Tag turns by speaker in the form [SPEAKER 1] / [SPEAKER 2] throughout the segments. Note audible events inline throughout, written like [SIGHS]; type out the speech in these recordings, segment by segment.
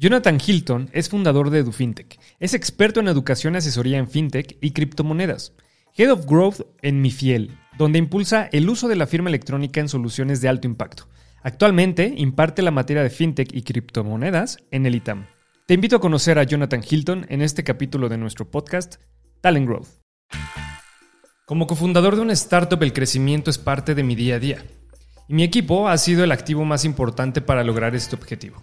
[SPEAKER 1] Jonathan Hilton es fundador de EduFintech. Es experto en educación y asesoría en fintech y criptomonedas. Head of Growth en Mifiel, donde impulsa el uso de la firma electrónica en soluciones de alto impacto. Actualmente imparte la materia de fintech y criptomonedas en el ITAM. Te invito a conocer a Jonathan Hilton en este capítulo de nuestro podcast Talent Growth. Como cofundador de una startup, el crecimiento es parte de mi día a día. Y mi equipo ha sido el activo más importante para lograr este objetivo.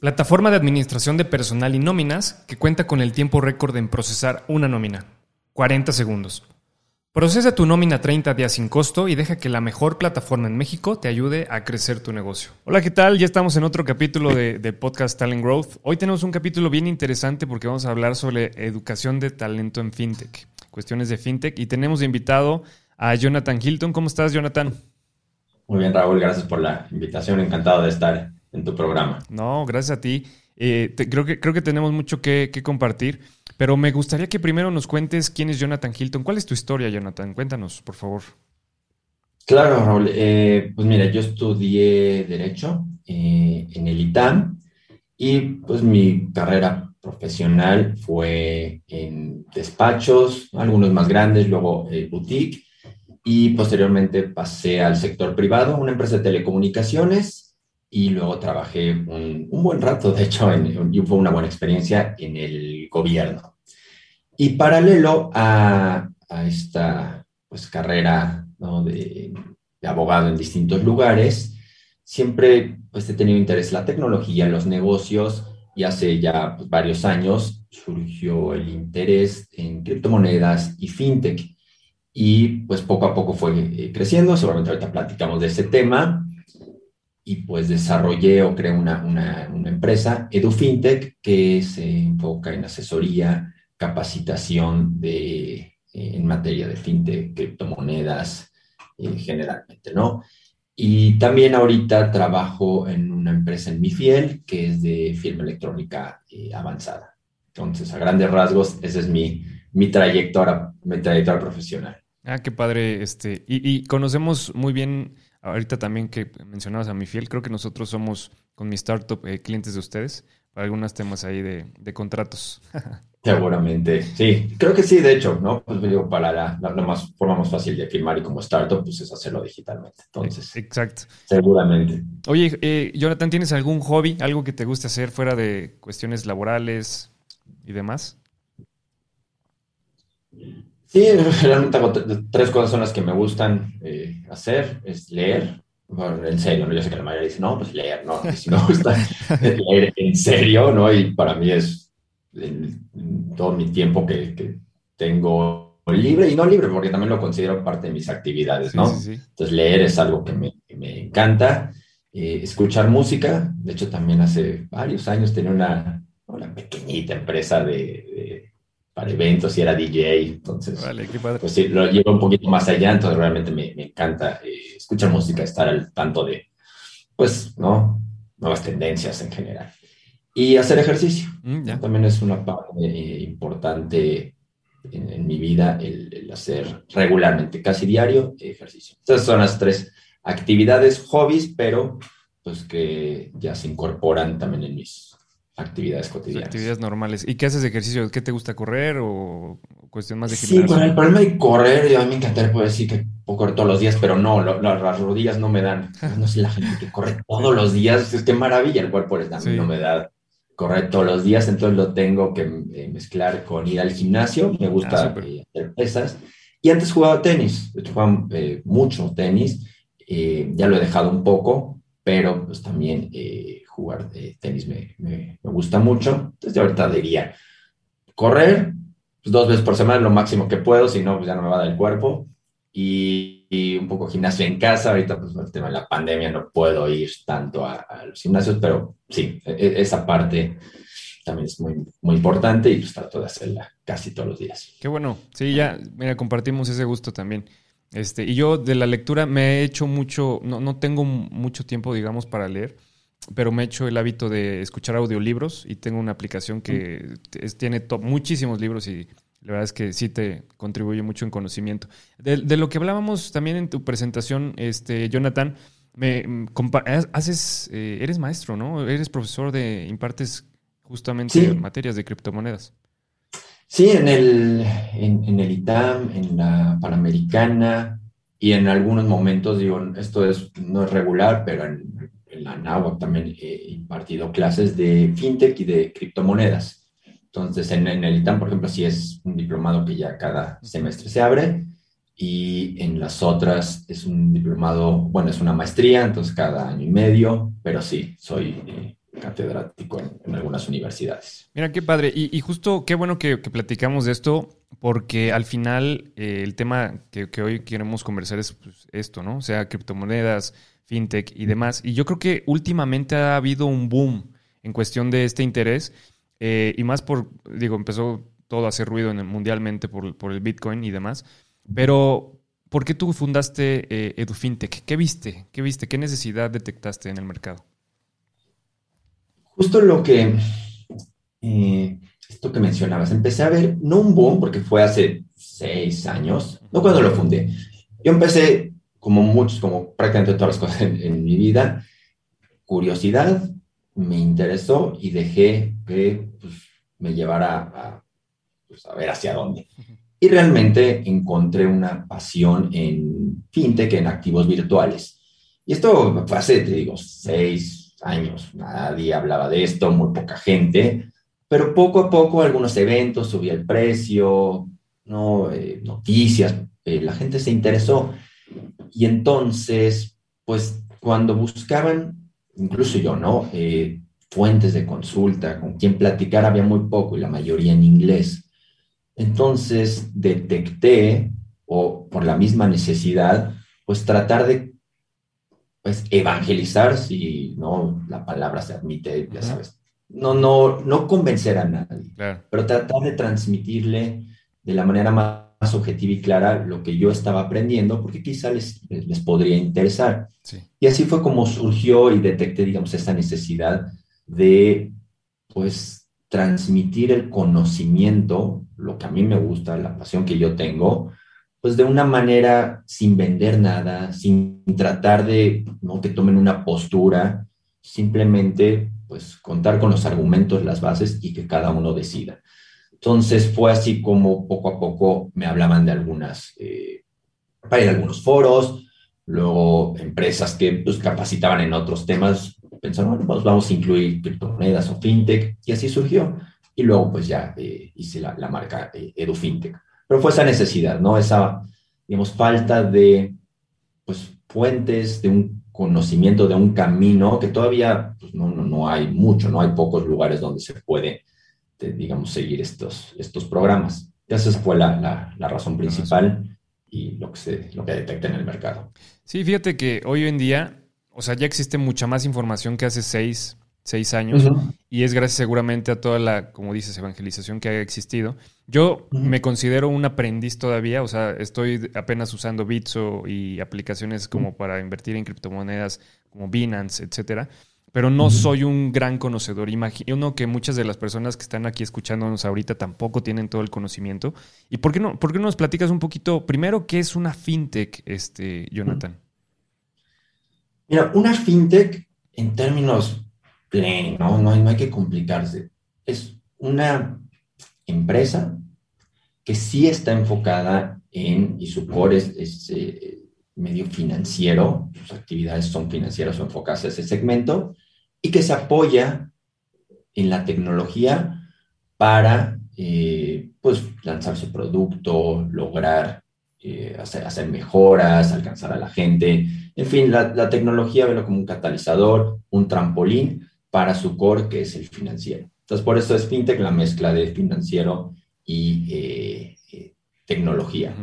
[SPEAKER 1] Plataforma de administración de personal y nóminas que cuenta con el tiempo récord en procesar una nómina. 40 segundos. Procesa tu nómina 30 días sin costo y deja que la mejor plataforma en México te ayude a crecer tu negocio. Hola, ¿qué tal? Ya estamos en otro capítulo de, de, Podcast Talent Growth. Hoy tenemos un capítulo bien interesante porque vamos a hablar sobre educación de talento en FinTech, cuestiones de FinTech. Y tenemos de invitado a Jonathan Hilton. ¿Cómo estás, Jonathan?
[SPEAKER 2] Muy bien, Raúl. Gracias por la invitación. Encantado de estar en tu programa.
[SPEAKER 1] No, gracias a ti. Eh, creo, que, creo que tenemos mucho que, compartir, pero me gustaría que primero nos cuentes quién es Jonathan Hilton. ¿Cuál es tu historia, Jonathan? Cuéntanos, por favor.
[SPEAKER 2] Claro, Raúl. Eh, pues mira, yo estudié Derecho eh, en el ITAM y pues mi carrera profesional fue en despachos, algunos más grandes, luego boutique y posteriormente pasé al sector privado, una empresa de telecomunicaciones y luego trabajé un, buen rato, de hecho, y fue una buena experiencia en el gobierno. Y paralelo a, esta pues, carrera de, de, abogado en distintos lugares, siempre pues, he tenido interés en la tecnología, en los negocios, y hace ya pues, varios años surgió el interés en criptomonedas y fintech. Y pues poco a poco fue eh, creciendo, seguramente ahorita platicamos de ese tema, y pues desarrollé o creé una, una, empresa, EduFintech, que se enfoca en asesoría, capacitación de, eh, en materia de fintech, criptomonedas, eh, generalmente, ¿no? Y también ahorita trabajo en una empresa en Mifiel, que es de firma electrónica eh, avanzada. Entonces, a grandes rasgos, esa es mi, mi, trayectoria, mi trayectoria profesional.
[SPEAKER 1] Ah, qué padre. Este, y conocemos muy bien Ahorita también que mencionabas a mi fiel, creo que nosotros somos con mi startup eh, clientes de ustedes para algunos temas ahí de, de contratos. [LAUGHS]
[SPEAKER 2] Seguramente, sí, creo que sí, de hecho, ¿no? Pues digo, para la, la, más, forma más fácil de firmar y como startup, pues es hacerlo digitalmente. Entonces,
[SPEAKER 1] exacto.
[SPEAKER 2] Seguramente.
[SPEAKER 1] Oye, eh, Jonathan, ¿tienes algún hobby, algo que te guste hacer fuera de cuestiones laborales y demás?
[SPEAKER 2] Sí, [LAUGHS] realmente tres cosas son las que me gustan eh, hacer, es leer, bueno, en serio, ¿no? yo sé que la mayoría dice, no, pues leer, no, si me gusta [LAUGHS] leer en serio, ¿no? Y para mí es todo mi tiempo que, que, tengo libre y no libre, porque también lo considero parte de mis actividades, ¿no? Sí, sí, sí. Entonces leer es algo que me, que me encanta, eh, escuchar música, de hecho también hace varios años tenía una, una pequeñita empresa de, de para eventos y era DJ, entonces, pues sí, lo llevo un poquito más allá, entonces realmente me, me encanta eh, escuchar música, estar al tanto de, pues, ¿no? Nuevas tendencias en general. Y hacer ejercicio. Mm, También es una parte eh, importante en, en, mi vida el, el, hacer regularmente, casi diario, ejercicio. Entonces son las tres actividades, hobbies, pero pues que ya se incorporan también en mis actividades cotidianas.
[SPEAKER 1] Actividades normales. ¿Y qué haces de ejercicio? ¿Qué te gusta correr o cuestión más de gimnasio?
[SPEAKER 2] Sí, bueno, el problema de correr, a mí me encantaría poder decir que puedo correr todos los días, pero no, lo, lo, las rodillas no me dan. No sé la gente que corre [LAUGHS] todos los días, es que maravilla, el cuerpo les da, sí. no me da correr todos los días, entonces lo tengo que eh, mezclar con ir al gimnasio, me gusta ah, eh, hacer pesas. Y antes jugaba tenis, jugaba eh, mucho tenis, eh, ya lo he dejado un poco, pero pues también eh, jugar de tenis me, me, me, gusta mucho. Entonces, ahorita diría correr pues, dos veces por semana, lo máximo que puedo, si no, pues ya no me va a dar el cuerpo. Y, y, un poco gimnasio en casa. Ahorita, pues, el tema de la pandemia, no puedo ir tanto a, a los gimnasios, pero sí, e, e, esa parte también es muy, muy importante y pues trato de hacerla casi todos los días.
[SPEAKER 1] Qué bueno. Sí, ya, mira, compartimos ese gusto también. Este, y yo de la lectura me he hecho mucho, no, no tengo mucho tiempo, digamos, para leer, pero me he hecho el hábito de escuchar audiolibros y tengo una aplicación que tiene muchísimos libros y la verdad es que sí te contribuye mucho en conocimiento. De, lo que hablábamos también en tu presentación, este, Jonathan, me, mm, haces, eh, eres maestro, ¿no? Eres profesor de, impartes justamente materias de criptomonedas.
[SPEAKER 2] Sí, en el, en, el ITAM, en la Panamericana y en algunos momentos, digo, esto es, no es regular, pero en, la NAWAC también he impartido clases de fintech y de criptomonedas. Entonces, en, en, el ITAM, por ejemplo, sí es un diplomado que ya cada semestre se abre y en las otras es un diplomado, bueno, es una maestría, entonces cada año y medio, pero sí, soy eh, catedrático en, algunas universidades.
[SPEAKER 1] Mira, qué padre. Y, justo qué bueno que, platicamos de esto, porque al final eh, el tema que, hoy queremos conversar es pues, esto, ¿no? O sea, criptomonedas, fintech y demás. Y yo creo que últimamente ha habido un boom en cuestión de este interés, eh, y más por, digo, empezó todo a hacer ruido mundialmente por, por el Bitcoin y demás. Pero, ¿por qué tú fundaste eh, EduFintech? ¿Qué viste? ¿Qué viste? ¿Qué necesidad detectaste en el mercado?
[SPEAKER 2] Justo lo que, eh, esto que mencionabas, empecé a ver, no un boom, porque fue hace seis años, no cuando lo fundé. Yo empecé, como muchos, como prácticamente todas las cosas en, mi vida, curiosidad, me interesó y dejé que pues, me llevara a, pues, ver hacia dónde. Y realmente encontré una pasión en fintech, en activos virtuales. Y esto fue hace, te digo, seis años. Nadie hablaba de esto, muy poca gente. Pero poco a poco algunos eventos, subía el precio, ¿no? Eh, noticias, eh, la gente se interesó. Y entonces, pues cuando buscaban, incluso yo, ¿no? Eh, fuentes de consulta, con quien platicar había muy poco y la mayoría en inglés. Entonces detecté, o por la misma necesidad, pues tratar de pues, evangelizar, si no la palabra se admite, ya sabes, no, no, no convencer a nadie, pero tratar de transmitirle de la manera más objetiva y clara lo que yo estaba aprendiendo, porque quizá les, les podría interesar. Y así fue como surgió y detecté, digamos, esta necesidad de, pues, transmitir el conocimiento, lo que a mí me gusta, la pasión que yo tengo, pues de una manera sin vender nada, sin tratar de ¿no? que tomen una postura, simplemente pues contar con los argumentos, las bases y que cada uno decida. Entonces fue así como poco a poco me hablaban de algunas, eh, para ir a algunos foros, luego empresas que pues, capacitaban en otros temas, pensaron, bueno, pues vamos a incluir criptomonedas o fintech, y así surgió. Y luego, pues ya eh, hice la, marca eh, EduFintech. Pero fue esa necesidad, ¿no? Esa, digamos, falta de, pues, puentes, de un conocimiento, de un camino, que todavía pues, no, no, no, hay mucho, no hay pocos lugares donde se puede, digamos, seguir estos, estos programas. esa fue la, la, la razón principal y lo que, se, lo que detecta en el mercado.
[SPEAKER 1] Sí, fíjate que hoy en día o sea, ya existe mucha más información que hace seis, años y es gracias seguramente a toda la, como dices, evangelización que ha existido. Yo me considero un aprendiz todavía, o sea, estoy apenas usando Bitso y aplicaciones como para invertir en criptomonedas como Binance, etcétera, pero no soy un gran conocedor. Imagino que muchas de las personas que están aquí escuchándonos ahorita tampoco tienen todo el conocimiento. ¿Y por qué no, por qué no nos platicas un poquito, primero, qué es una fintech, este, Jonathan?
[SPEAKER 2] Mira, una fintech, en términos plain, ¿no? No, hay que complicarse. Es una empresa que sí está enfocada en, y su core es, eh, medio financiero, sus actividades son financieras o enfocadas a ese segmento, y que se apoya en la tecnología para, eh, pues, lanzar su producto, lograr eh, hacer, mejoras, alcanzar a la gente, en fin, la, tecnología ve como un catalizador, un trampolín para su core, que es el financiero. Entonces, por eso es fintech la mezcla de financiero y eh, tecnología.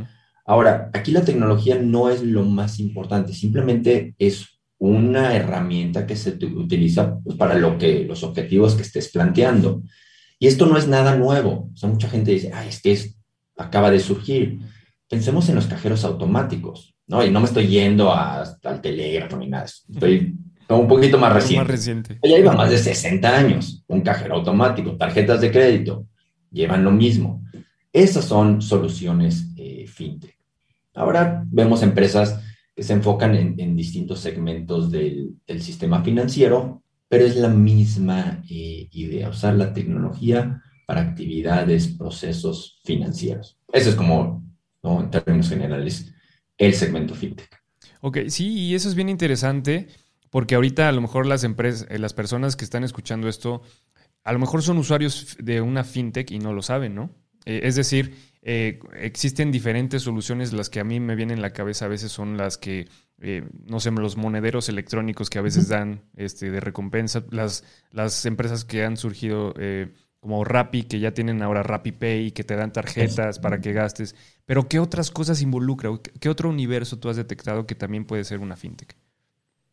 [SPEAKER 2] Ahora, aquí la tecnología no es lo más importante, simplemente es una herramienta que se utiliza pues, para lo que, los objetivos que estés planteando. Y esto no es nada nuevo. O sea, mucha gente dice, ay, es que es, acaba de surgir. Pensemos en los cajeros automáticos, ¿no? Y no me estoy yendo hasta el telégrafo ni nada. Estoy un poquito más reciente.
[SPEAKER 1] Más reciente.
[SPEAKER 2] Ya lleva más de 60 años. Un cajero automático, tarjetas de crédito, llevan lo mismo. Esas son soluciones eh, fintech. Ahora vemos empresas que se enfocan en, distintos segmentos del, sistema financiero, pero es la misma eh, idea, usar la tecnología para actividades, procesos financieros. Eso es como, en términos generales, el segmento fintech.
[SPEAKER 1] Ok, sí, y eso es bien interesante porque ahorita a lo mejor las empresas, eh, las personas que están escuchando esto, a lo mejor son usuarios de una fintech y no lo saben, ¿no? Eh, es decir, eh, existen diferentes soluciones, las que a mí me vienen en la cabeza a veces son las que, no sé, los monederos electrónicos que a veces dan este, de recompensa, las, las empresas que han surgido como Rappi, que ya tienen ahora Rappi Pay, que te dan tarjetas para que gastes, pero ¿qué otras cosas involucra? ¿Qué otro universo tú has detectado que también puede ser una fintech?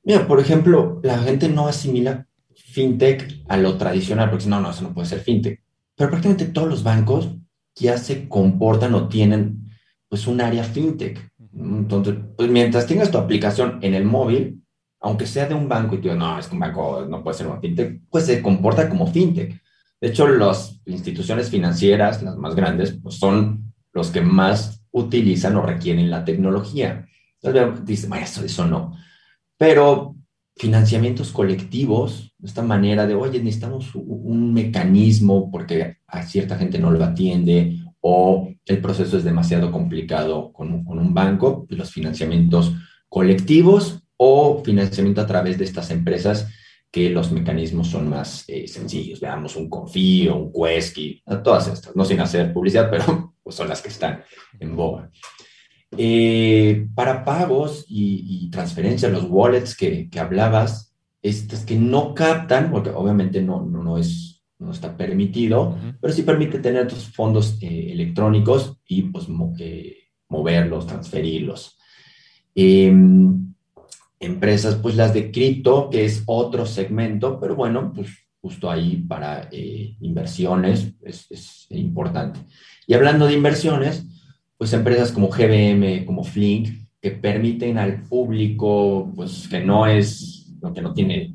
[SPEAKER 2] Mira, por ejemplo, la gente no asimila fintech a lo tradicional, porque no, no, eso no puede ser fintech. Pero prácticamente todos los bancos ya se comportan o tienen pues un área fintech. Entonces, pues mientras tengas tu aplicación en el móvil, aunque sea de un banco y tú digas, no, es que un banco no puede ser una fintech, pues se comporta como fintech. De hecho, las instituciones financieras, las más grandes, pues son los que más utilizan o requieren la tecnología. Entonces, dice, eso, eso no. Pero financiamientos colectivos, esta manera de, oye, necesitamos un mecanismo porque a cierta gente no lo atiende o el proceso es demasiado complicado con, un banco, los financiamientos colectivos o financiamiento a través de estas empresas que los mecanismos son más eh, sencillos. Veamos un Confío, un Quesky, todas estas, no sin hacer publicidad, pero pues son las que están en boga. Eh, para pagos y, transferencias, los wallets que, hablabas, estas que no captan, porque obviamente no, no, es, no está permitido, pero sí permite tener tus fondos eh, electrónicos y pues eh, moverlos, transferirlos. Em, empresas, pues las de cripto, que es otro segmento, pero bueno, pues justo ahí para inversiones es, es importante. Y hablando de inversiones, pues empresas como GBM, como Flink, que permiten al público, pues que no es, que no tiene,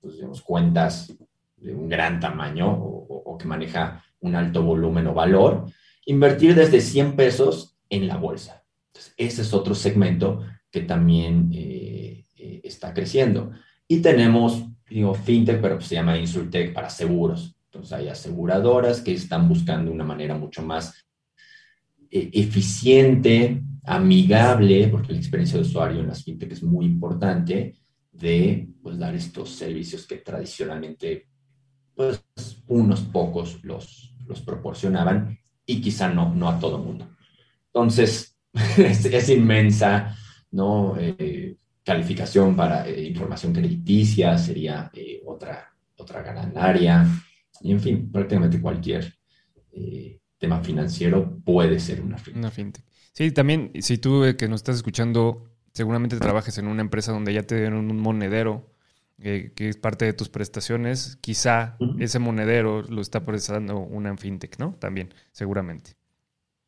[SPEAKER 2] pues, digamos, cuentas de un gran tamaño o, que maneja un alto volumen o valor, invertir desde 100 pesos en la bolsa. Entonces, ese es otro segmento que también eh, eh, está creciendo. Y tenemos, digo, fintech, pero se llama insultech para seguros. Entonces hay aseguradoras que están buscando una manera mucho más eficiente, amigable, porque la experiencia de usuario en las fintech es muy importante, de pues, dar estos servicios que tradicionalmente pues, unos pocos los, los proporcionaban y quizá no, no a todo mundo. Entonces, [LAUGHS] es, inmensa, ¿no? Eh, calificación para eh, información crediticia sería eh, otra, otra gran área, y en fin, prácticamente cualquier tema financiero puede ser una fintech.
[SPEAKER 1] Una fintech. Sí, también, si tú eh, que nos estás escuchando, seguramente trabajes en una empresa donde ya te dieron un monedero eh, que es parte de tus prestaciones, quizá ese monedero lo está procesando una fintech, ¿no? También, seguramente.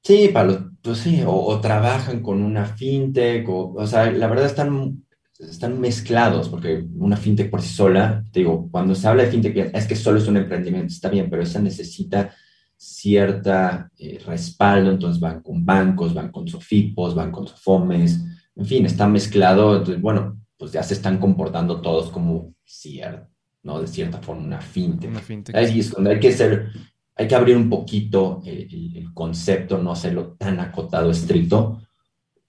[SPEAKER 2] Sí, Pablo, pues sí, o, trabajan con una fintech, o, o sea, la verdad están, están mezclados, porque una fintech por sí sola, te digo, cuando se habla de fintech, es que solo es un emprendimiento, está bien, pero esa necesita cierta eh, respaldo, entonces van con bancos, van con sofipos, van con sofomes, en fin, está mezclado, entonces, bueno, pues ya se están comportando todos como cierto, ¿no? De cierta forma, una fintech. Una fintech. Ahí es donde hay que ser, hay que abrir un poquito el, concepto, no hacerlo tan acotado, estricto,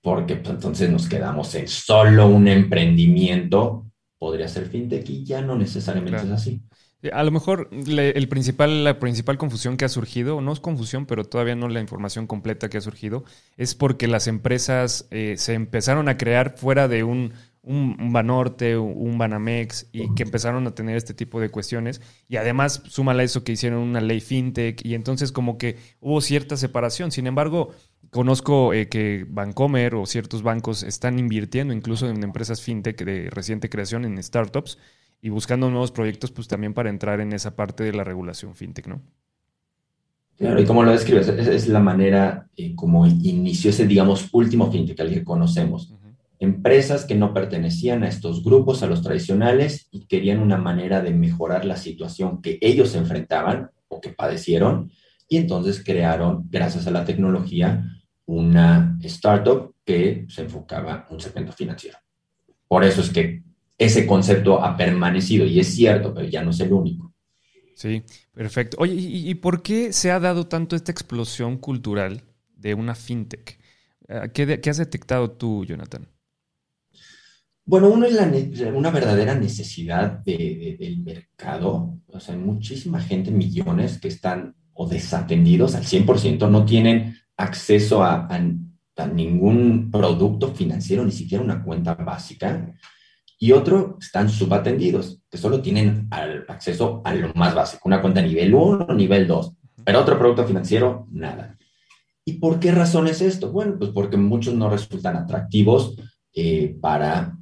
[SPEAKER 2] porque pues, entonces nos quedamos en solo un emprendimiento, podría ser fintech y ya no necesariamente es así.
[SPEAKER 1] A lo mejor el principal, la principal confusión que ha surgido, no es confusión, pero todavía no la información completa que ha surgido, es porque las empresas eh, se empezaron a crear fuera de un, un, Banorte, un Banamex, y que empezaron a tener este tipo de cuestiones. Y además, súmala eso que hicieron una ley fintech, y entonces como que hubo cierta separación. Sin embargo, conozco eh, que Bancomer o ciertos bancos están invirtiendo incluso en empresas fintech de reciente creación, en startups, y buscando nuevos proyectos, pues también para entrar en esa parte de la regulación fintech, ¿no?
[SPEAKER 2] Claro, y como lo describes, es, la manera eh, como inició ese, digamos, último fintech, al que conocemos. Empresas que no pertenecían a estos grupos, a los tradicionales, y querían una manera de mejorar la situación que ellos enfrentaban o que padecieron, y entonces crearon, gracias a la tecnología, una startup que se enfocaba en un segmento financiero. Por eso es que ese concepto ha permanecido, y es cierto, pero ya no es el único.
[SPEAKER 1] Sí, perfecto. Oye, ¿y, por qué se ha dado tanto esta explosión cultural de una fintech? Ah, ¿Qué, has detectado tú, Jonathan?
[SPEAKER 2] Bueno, uno es una verdadera necesidad del mercado. O sea, hay muchísima gente, millones, que están o desatendidos al 100%, no tienen acceso a, a ningún producto financiero, ni siquiera una cuenta básica y otro están subatendidos, que solo tienen acceso a lo más básico, una cuenta nivel 1 o nivel 2, pero otro producto financiero, nada. ¿Y por qué razón es esto? Bueno, pues porque muchos no resultan atractivos eh, para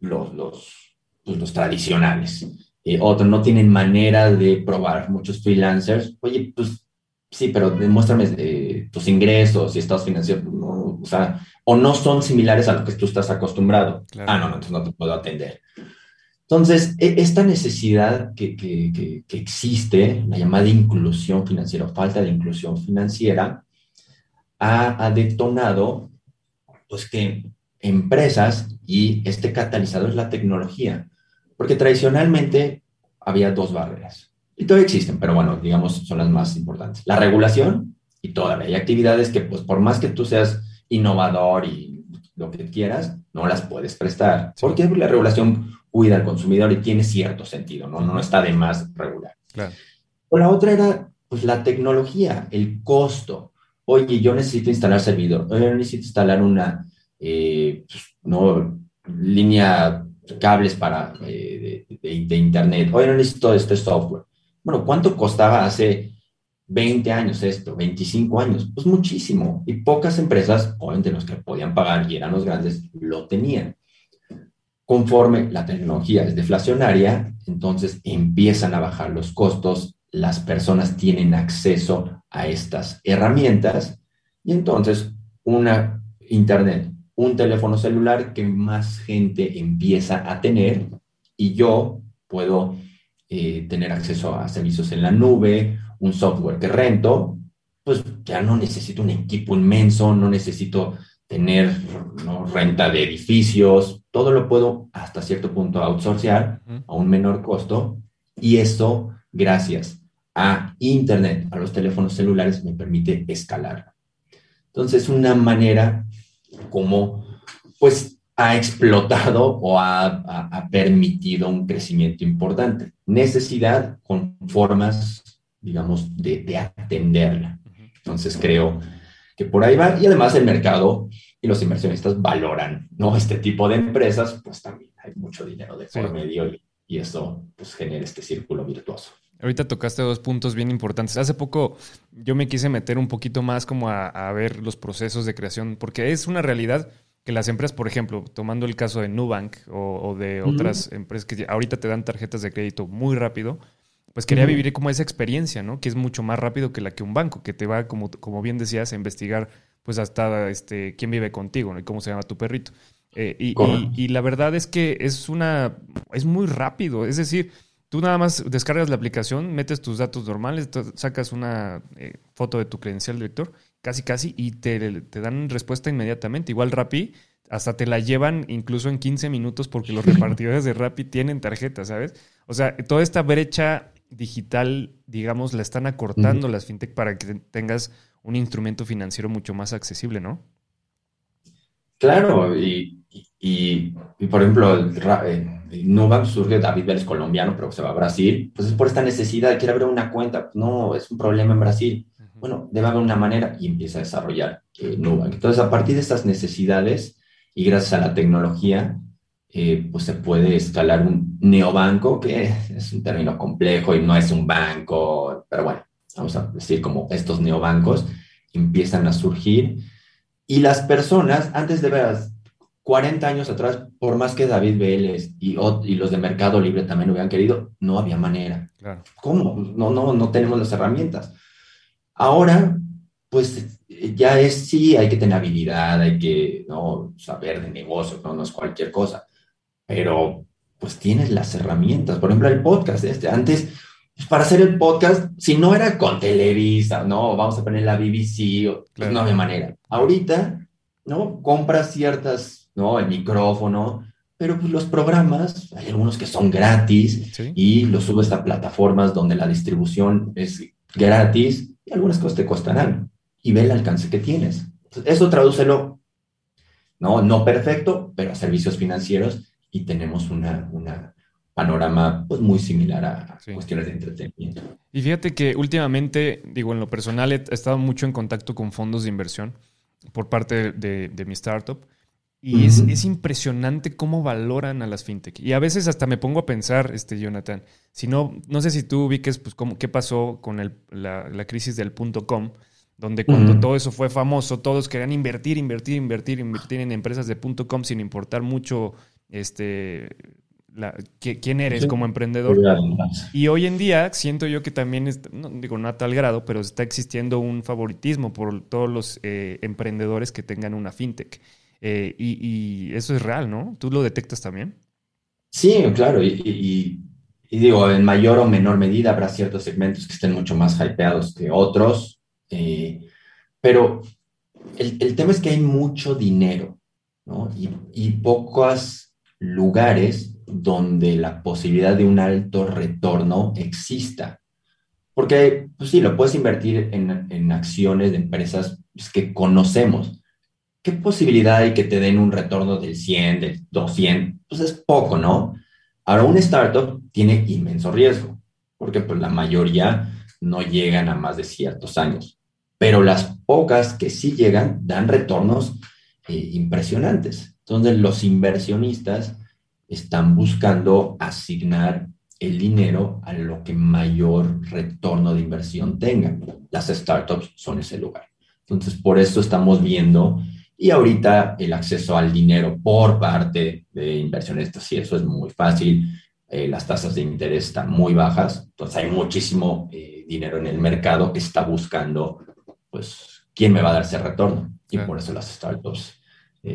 [SPEAKER 2] los, los, pues los tradicionales. Eh, otros no tienen manera de probar. Muchos freelancers, oye, pues sí, pero demuéstrame eh, tus ingresos y estados financieros. No, o sea, o no son similares a lo que tú estás acostumbrado. Ah, no, no, entonces no te puedo atender. Entonces, e, esta necesidad que, que, que, existe, la llamada inclusión financiera, falta de inclusión financiera, ha, ha, detonado pues que empresas, y este catalizador es la tecnología, porque tradicionalmente había dos barreras, y todavía existen, pero bueno, digamos, son las más importantes. La regulación, y todavía hay actividades que, pues, por más que tú seas innovador y lo que quieras, no las puedes prestar. Porque la regulación cuida al consumidor y tiene cierto sentido, ¿no? No está de más regular. O la otra era, pues, la tecnología, el costo. Oye, yo necesito instalar servidor, oye, yo necesito instalar una, eh, pues, no, línea, cables para, eh, de, de, internet, oye, no necesito este software. Bueno, ¿cuánto costaba hace 20 años esto, 25 años, pues muchísimo. Y pocas empresas, obviamente los que podían pagar y eran los grandes, lo tenían. Conforme la tecnología es deflacionaria, entonces empiezan a bajar los costos, las personas tienen acceso a estas herramientas y entonces una internet, un teléfono celular que más gente empieza a tener y yo puedo eh, tener acceso a servicios en la nube, un software que rento, pues ya no necesito un equipo inmenso, no necesito tener renta de edificios, todo lo puedo hasta cierto punto outsourcear a un menor costo y eso, gracias a Internet, a los teléfonos celulares, me permite escalar. Entonces, una manera como, pues, ha explotado o ha, ha permitido un crecimiento importante. Necesidad con formas digamos, de, atenderla. Entonces creo que por ahí va. Y además el mercado y los inversionistas valoran, ¿no? Este tipo de empresas, pues también hay mucho dinero de por medio y, y, eso pues genera este círculo virtuoso.
[SPEAKER 1] Ahorita tocaste dos puntos bien importantes. Hace poco yo me quise meter un poquito más como a, ver los procesos de creación, porque es una realidad que las empresas, por ejemplo, tomando el caso de Nubank o, de otras empresas que ahorita te dan tarjetas de crédito muy rápido, pues quería vivir como esa experiencia, ¿no? Que es mucho más rápido que la que un banco, que te va, como, como bien decías, a investigar, pues hasta este, quién vive contigo, ¿no? Y cómo se llama tu perrito. Eh, y, la verdad es que es una, es muy rápido, es decir, tú nada más descargas la aplicación, metes tus datos normales, sacas una eh, foto de tu credencial director, casi casi, y te, te dan respuesta inmediatamente. Igual Rappi, hasta te la llevan incluso en 15 minutos porque los [LAUGHS] repartidores de Rappi tienen tarjeta, ¿sabes? O sea, toda esta brecha digital, digamos, la están acortando las fintech para que tengas un instrumento financiero mucho más accesible, ¿no?
[SPEAKER 2] Claro, y, por ejemplo, Nubank surge David Vélez colombiano, pero se va a Brasil, pues es por esta necesidad de quiere abrir una cuenta. No, es un problema en Brasil. Bueno, debe haber una manera y empieza a desarrollar eh, Nubank. Entonces, a partir de estas necesidades y gracias a la tecnología, eh, pues se puede escalar un neobanco, que es un término complejo y no es un banco, pero bueno, vamos a decir como estos neobancos empiezan a surgir y las personas, antes de ver 40 años atrás, por más que David Vélez y, y los de Mercado Libre también hubieran querido, no había manera.
[SPEAKER 1] Claro.
[SPEAKER 2] ¿Cómo? No, no, no tenemos las herramientas. Ahora, pues ya es, sí, hay que tener habilidad, hay que ¿no? saber de negocios, ¿no? no es cualquier cosa, pero pues tienes las herramientas. Por ejemplo, el podcast este. Antes, pues, para hacer el podcast, si no era con Televisa, no, vamos a poner la BBC, pues, no había manera. Ahorita, ¿no? Compras ciertas, ¿no? El micrófono, pero pues los programas, hay algunos que son gratis y los subes a plataformas donde la distribución es gratis y algunas cosas te costarán y ve el alcance que tienes. eso tradúcelo, no, no perfecto, pero a servicios financieros y tenemos una, una panorama pues, muy similar a, cuestiones de entretenimiento.
[SPEAKER 1] Y fíjate que últimamente, digo, en lo personal he estado mucho en contacto con fondos de inversión por parte de, de mi startup. Y es, es, impresionante cómo valoran a las fintech. Y a veces hasta me pongo a pensar, este, Jonathan, si no, no sé si tú ubiques pues, cómo, qué pasó con el, la, la, crisis del punto com, donde cuando todo eso fue famoso, todos querían invertir, invertir, invertir, invertir en empresas de punto com sin importar mucho este, quién eres como emprendedor. Y hoy en día siento yo que también, no digo no a tal grado, pero está existiendo un favoritismo por todos los eh, emprendedores que tengan una fintech. Eh, y, eso es real, ¿no? ¿Tú lo detectas también?
[SPEAKER 2] Sí, claro. Y, digo, en mayor o menor medida habrá ciertos segmentos que estén mucho más hypeados que otros. Eh, pero el, el, tema es que hay mucho dinero, ¿no? Y, y pocas lugares donde la posibilidad de un alto retorno exista. Porque, pues sí, lo puedes invertir en, acciones de empresas pues, que conocemos. ¿Qué posibilidad hay que te den un retorno del 100, del 200? Pues es poco, ¿no? Ahora, un startup tiene inmenso riesgo, porque pues, la mayoría no llegan a más de ciertos años. Pero las pocas que sí llegan dan retornos eh, impresionantes. Entonces, los inversionistas están buscando asignar el dinero a lo que mayor retorno de inversión tengan. Las startups son ese lugar. Entonces, por eso estamos viendo, y ahorita el acceso al dinero por parte de inversionistas, sí, eso es muy fácil. Eh, las tasas de interés están muy bajas, entonces hay muchísimo eh, dinero en el mercado que está buscando, pues, quién me va a dar ese retorno. Y por eso las startups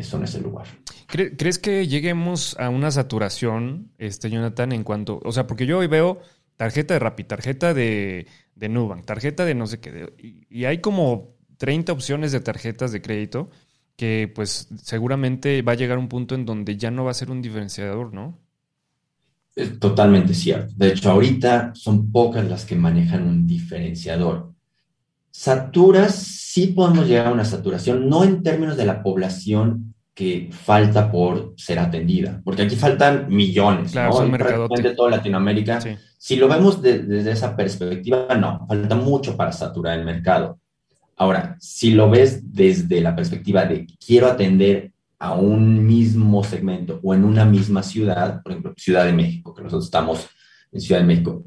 [SPEAKER 2] son ese lugar.
[SPEAKER 1] ¿Crees que lleguemos a una saturación, este, Jonathan, en cuanto, o sea, porque yo hoy veo tarjeta de Rappi, tarjeta de, de Nubank, tarjeta de no sé qué, y, hay como 30 opciones de tarjetas de crédito que pues seguramente va a llegar un punto en donde ya no va a ser un diferenciador, ¿no?
[SPEAKER 2] Es totalmente cierto. De hecho, ahorita son pocas las que manejan un diferenciador. Saturas, sí podemos llegar a una saturación, no en términos de la población que falta por ser atendida, porque aquí faltan millones,
[SPEAKER 1] claro, ¿no?
[SPEAKER 2] prácticamente toda Latinoamérica. Si lo vemos desde esa perspectiva, no, falta mucho para saturar el mercado. Ahora, si lo ves desde la perspectiva de quiero atender a un mismo segmento o en una misma ciudad, por ejemplo, Ciudad de México, que nosotros estamos en Ciudad de México,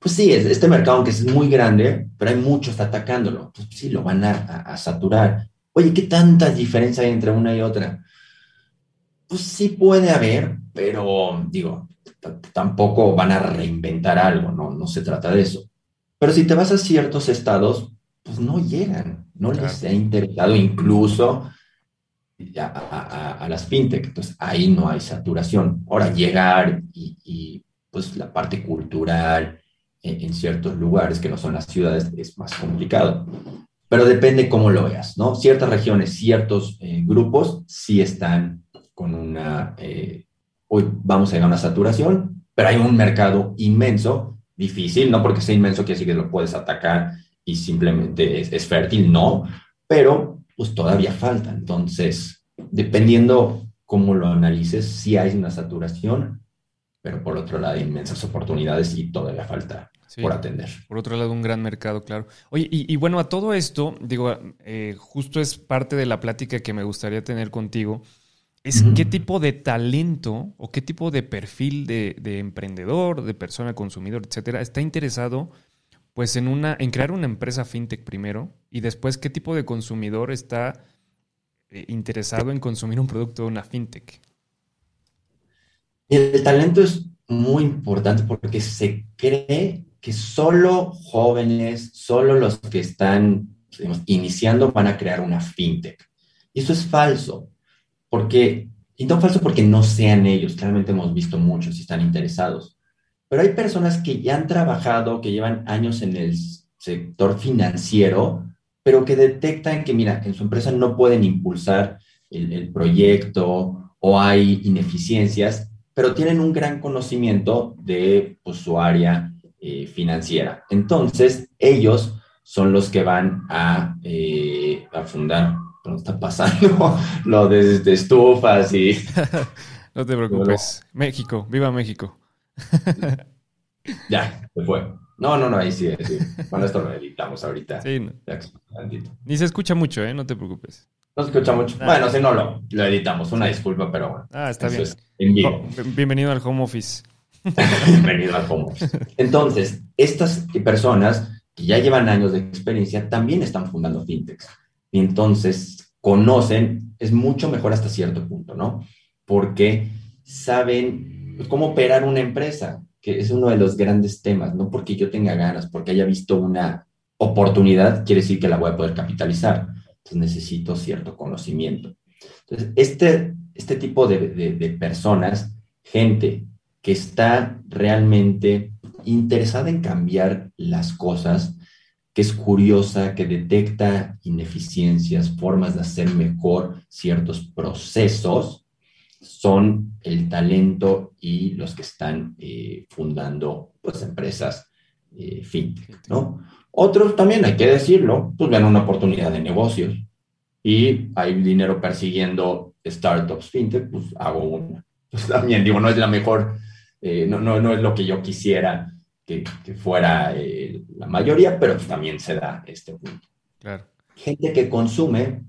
[SPEAKER 2] pues sí, este mercado, aunque es muy grande, pero hay muchos atacándolo. Entonces, pues sí, lo van a, saturar. Oye, ¿qué tanta diferencia hay entre una y otra? Pues sí puede haber, pero digo, tampoco van a reinventar algo, ¿no? No se trata de eso. Pero si te vas a ciertos estados, pues no llegan, no les ha interesado incluso a, las fintech. Entonces ahí no hay saturación. Ahora, llegar y, y pues la parte cultural, en, ciertos lugares que no son las ciudades es más complicado. Pero depende cómo lo veas, ¿no? Ciertas regiones, ciertos eh, grupos sí están con una, eh, hoy vamos a llegar a una saturación, pero hay un mercado inmenso, difícil, no porque sea inmenso quiere decir que lo puedes atacar y simplemente es, fértil, no, pero pues todavía falta. Entonces, dependiendo cómo lo analices, si hay una saturación, pero por otro lado inmensas oportunidades y todavía falta por atender.
[SPEAKER 1] Por otro lado, un gran mercado, claro. Oye, y, bueno, a todo esto, digo, eh, justo es parte de la plática que me gustaría tener contigo, es qué tipo de talento o qué tipo de perfil de, emprendedor, de persona consumidor, etcétera, está interesado pues en una, en crear una empresa fintech primero, y después qué tipo de consumidor está eh, interesado en consumir un producto de una fintech?
[SPEAKER 2] El talento es muy importante porque se cree que solo jóvenes, solo los que están iniciando van a crear una fintech. Y eso es falso, porque, y no falso porque no sean ellos, claramente hemos visto muchos y están interesados, pero hay personas que ya han trabajado, que llevan años en el sector financiero, pero que detectan que, mira, en su empresa no pueden impulsar el, proyecto o hay ineficiencias, pero tienen un gran conocimiento de pues, su área eh, financiera. Entonces, ellos son los que van a, eh, a fundar, ¿qué está pasando? [LAUGHS] Lo de, estufas y... [LAUGHS]
[SPEAKER 1] no te preocupes. México, viva México. [LAUGHS]
[SPEAKER 2] ya, se fue. No, no, no, ahí sí, sí. Bueno, esto lo editamos ahorita. Sí.
[SPEAKER 1] Ni se escucha mucho, ¿eh? No te preocupes.
[SPEAKER 2] No se escucha mucho. Bueno, si no lo, lo editamos. Una disculpa, pero bueno.
[SPEAKER 1] Ah, está bien. bienvenido al home office. [LAUGHS]
[SPEAKER 2] bienvenido al home office. Entonces, estas personas que ya llevan años de experiencia también están fundando fintechs. Y entonces conocen, es mucho mejor hasta cierto punto, ¿no? Porque saben cómo operar una empresa, que es uno de los grandes temas, no porque yo tenga ganas, porque haya visto una oportunidad, quiere decir que la voy a poder capitalizar. Entonces necesito cierto conocimiento. Entonces, este, este tipo de, de, personas, gente que está realmente interesada en cambiar las cosas, que es curiosa, que detecta ineficiencias, formas de hacer mejor ciertos procesos, son el talento y los que están eh, fundando pues, empresas eh, fintech, ¿no? Otros también, hay que decirlo, pues ven una oportunidad de negocios y hay dinero persiguiendo startups fintech, pues hago una. Pues también digo, no es la mejor, eh, no, no, no, es lo que yo quisiera que, que fuera la mayoría, pero pues también se da este punto.
[SPEAKER 1] Claro.
[SPEAKER 2] Gente que consume,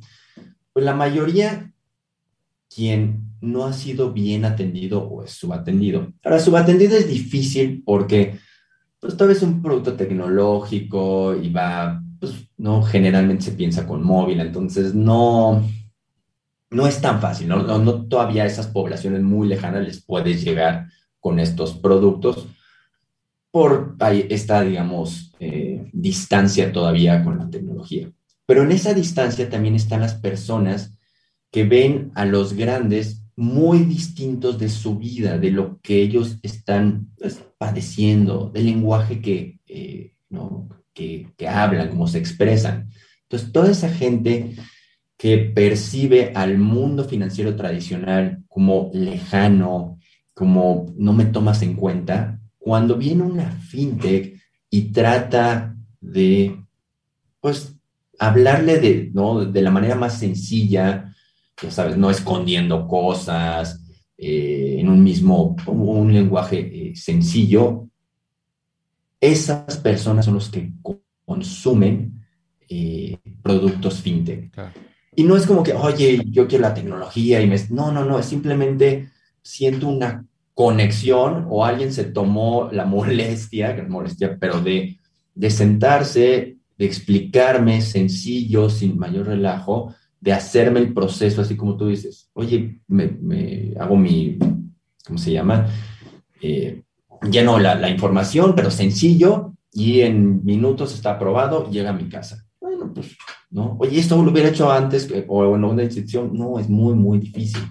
[SPEAKER 2] pues la mayoría quien no ha sido bien atendido o es subatendido. Ahora, subatendido es difícil porque, pues, todo es un producto tecnológico y va, pues, no, generalmente se piensa con móvil, entonces no, no es tan fácil, ¿no? No, todavía esas poblaciones muy lejanas les puedes llegar con estos productos por esta, digamos, eh, distancia todavía con la tecnología. Pero en esa distancia también están las personas que ven a los grandes muy distintos de su vida, de lo que ellos están pues, padeciendo, del lenguaje que, eh, que, que hablan, cómo se expresan. Entonces, toda esa gente que percibe al mundo financiero tradicional como lejano, como no me tomas en cuenta, cuando viene una fintech y trata de, pues, hablarle de, ¿no? de la manera más sencilla, ya sabes, no escondiendo cosas, eh, en un mismo, un lenguaje eh, sencillo, esas personas son los que consumen eh, productos fintech. Y no es como que, oye, yo quiero la tecnología y me... No, no, no, es simplemente siento una conexión o alguien se tomó la molestia, que es molestia, pero de, de sentarse, de explicarme sencillo, sin mayor relajo, de hacerme el proceso, así como tú dices, oye, me, hago mi, ¿cómo se llama? Eh, lleno la, información, pero sencillo, y en minutos está aprobado, llega a mi casa. Bueno, pues, ¿no? Oye, esto lo hubiera hecho antes, o en una institución, no, es muy, muy difícil.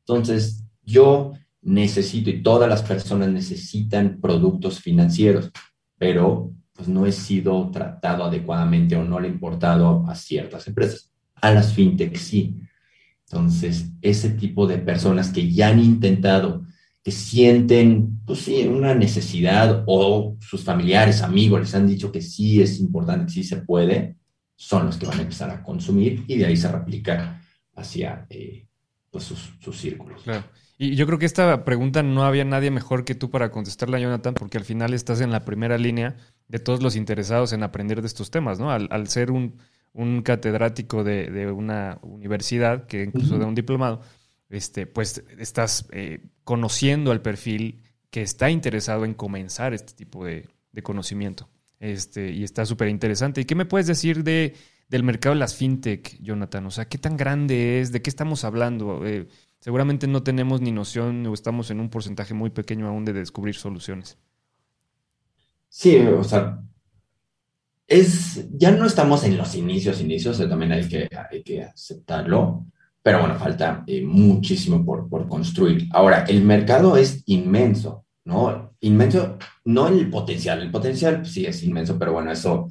[SPEAKER 2] Entonces, yo necesito, y todas las personas necesitan productos financieros, pero pues no he sido tratado adecuadamente o no le he importado a ciertas empresas a las fintech sí. Entonces, ese tipo de personas que ya han intentado, que sienten, pues sí, una necesidad o sus familiares, amigos les han dicho que sí es importante, que sí se puede, son los que van a empezar a consumir y de ahí se replica hacia eh, pues sus, círculos.
[SPEAKER 1] Y yo creo que esta pregunta no había nadie mejor que tú para contestarla, Jonathan, porque al final estás en la primera línea de todos los interesados en aprender de estos temas, ¿no? al ser un un catedrático de, una universidad, que incluso de un diplomado, este, pues estás eh, conociendo al perfil que está interesado en comenzar este tipo de, conocimiento. Este, y está súper interesante. ¿Y qué me puedes decir de, del mercado de las fintech, Jonathan? O sea, ¿qué tan grande es? ¿De qué estamos hablando? Eh, seguramente no tenemos ni noción o estamos en un porcentaje muy pequeño aún de descubrir soluciones.
[SPEAKER 2] Sí, o sea, es, ya no estamos en los inicios, inicios, también hay que, hay que aceptarlo, pero bueno, falta eh, muchísimo por, por construir. Ahora, el mercado es inmenso, ¿no? Inmenso, no el potencial, el potencial sí es inmenso, pero bueno, eso,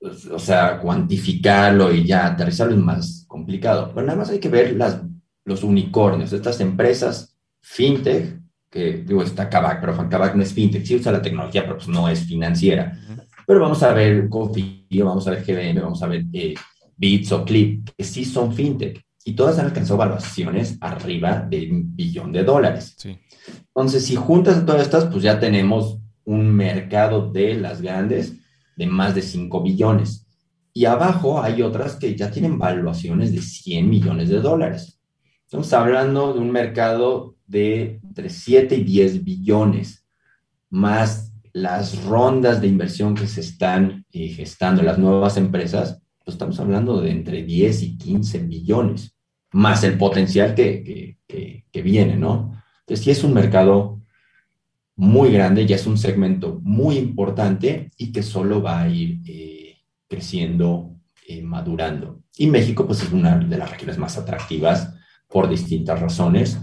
[SPEAKER 2] pues, o sea, cuantificarlo y ya aterrizarlo es más complicado. Pero nada más hay que ver las, los unicornios, estas empresas fintech, que digo, está Kavak, pero Kavak no es fintech, sí usa la tecnología, pero pues no es financiera. Pero vamos a ver Confío, vamos a ver GBM, vamos a ver eh, Bits o Clip, que sí son fintech. Y todas han alcanzado valuaciones arriba de un billón de dólares. Entonces, si juntas todas estas, pues ya tenemos un mercado de las grandes de más de 5 billones. Y abajo hay otras que ya tienen valuaciones de 100 millones de dólares. Estamos hablando de un mercado de entre 7 y 10 billones, más las rondas de inversión que se están eh, gestando las nuevas empresas, pues estamos hablando de entre 10 y 15 billones, más el potencial que, que, viene, ¿no? Entonces, sí es un mercado muy grande, ya es un segmento muy importante y que solo va a ir eh, creciendo, eh, madurando. Y México, pues es una de las regiones más atractivas por distintas razones,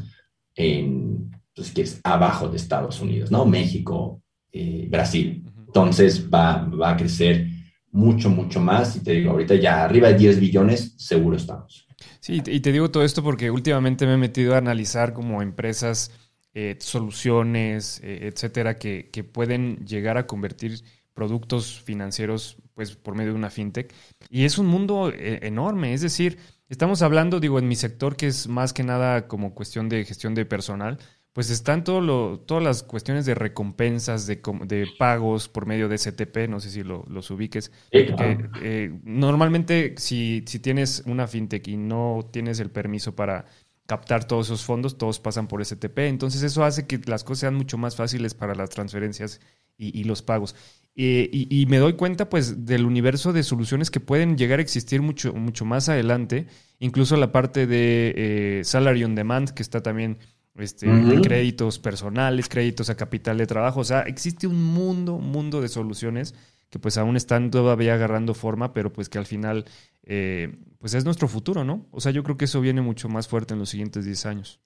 [SPEAKER 2] en, pues, que es abajo de Estados Unidos, ¿no? México, eh, Brasil. Entonces va, va a crecer mucho, mucho más. Y te digo, ahorita ya arriba de 10 billones, seguro estamos.
[SPEAKER 1] Sí, y te digo todo esto porque últimamente me he metido a analizar como empresas, eh, soluciones, eh, etcétera, que, que, pueden llegar a convertir productos financieros pues por medio de una fintech. Y es un mundo enorme, es decir, estamos hablando, digo, en mi sector que es más que nada como cuestión de gestión de personal, pues están todo lo, todas las cuestiones de recompensas, de, de, pagos por medio de STP, no sé si lo, los ubiques. Eh, normalmente si, si tienes una fintech y no tienes el permiso para captar todos esos fondos, todos pasan por STP. Entonces eso hace que las cosas sean mucho más fáciles para las transferencias y, los pagos. y, me doy cuenta pues del universo de soluciones que pueden llegar a existir mucho, mucho más adelante, incluso la parte de eh, Salary on Demand, que está también este, créditos personales, créditos a capital de trabajo. O sea, existe un mundo, mundo de soluciones que pues aún están todavía agarrando forma, pero pues que al final eh, pues es nuestro futuro, ¿no? O sea, yo creo que eso viene mucho más fuerte en los siguientes 10 años.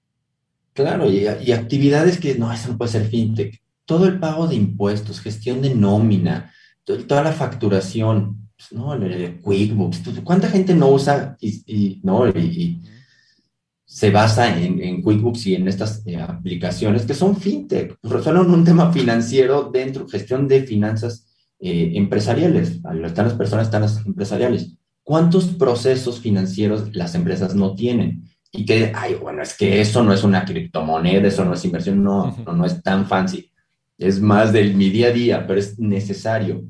[SPEAKER 2] Claro, y, actividades que no, eso no puede ser fintech. Todo el pago de impuestos, gestión de nómina, toda la facturación, pues, ¿no? QuickBooks, ¿cuánta gente no usa y, ¿no? y se basa en, QuickBooks y en estas eh, aplicaciones que son fintech, resuelven un tema financiero dentro, gestión de finanzas eh, empresariales, están las personas, están las empresariales. ¿Cuántos procesos financieros las empresas no tienen? Y que, ay, bueno, es que eso no es una criptomoneda, eso no es inversión, no, no, no es tan fancy. Es más del mi día a día, pero es necesario.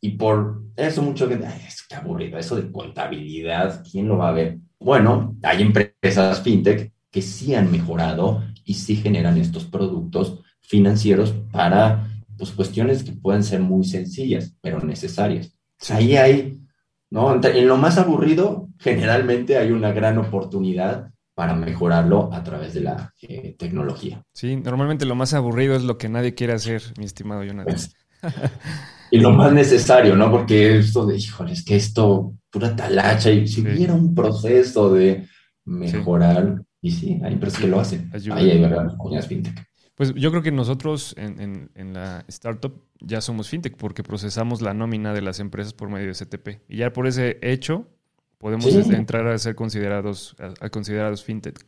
[SPEAKER 2] Y por eso mucho que, ay, es que aburrido, eso de contabilidad, ¿quién lo va a ver? Bueno, hay empresas fintech que sí han mejorado y sí generan estos productos financieros para pues, cuestiones que pueden ser muy sencillas, pero necesarias. Ahí hay, ¿no? En lo más aburrido, generalmente hay una gran oportunidad para mejorarlo a través de la eh, tecnología.
[SPEAKER 1] Sí, normalmente lo más aburrido es lo que nadie quiere hacer, mi estimado Jonathan. Pues,
[SPEAKER 2] y lo más necesario, ¿no? Porque esto de, híjole, es que esto, pura talacha, y si hubiera un proceso de mejorar, y sí, hay empresas que lo hacen. Ahí hay verdad, fintech.
[SPEAKER 1] Pues yo creo que nosotros en, en, la startup ya somos fintech porque procesamos la nómina de las empresas por medio de CTP. Y ya por ese hecho podemos entrar a ser considerados, a, considerados fintech.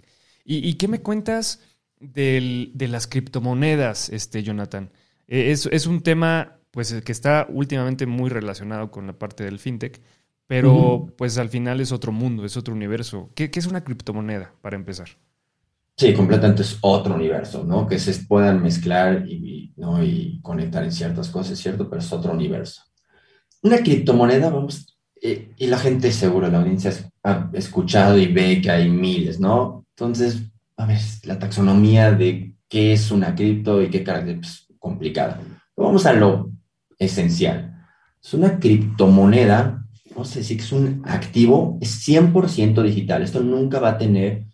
[SPEAKER 1] ¿Y, ¿Y, qué me cuentas del, de las criptomonedas, este, Jonathan? Eh, es, es un tema pues que está últimamente muy relacionado con la parte del fintech, pero pues al final es otro mundo, es otro universo. ¿Qué, es una criptomoneda, para empezar?
[SPEAKER 2] Sí, completamente es otro universo, ¿no? Que se puedan mezclar y, ¿no? y conectar en ciertas cosas, ¿cierto? Pero es otro universo. Una criptomoneda, vamos, eh, y la gente seguro, la audiencia ha escuchado y ve que hay miles, ¿no? Entonces, a ver, la taxonomía de qué es una cripto y qué carácter, pues, complicada. Vamos a lo esencial. Es una criptomoneda no sé si es un activo, es 100% digital. Esto nunca va a tener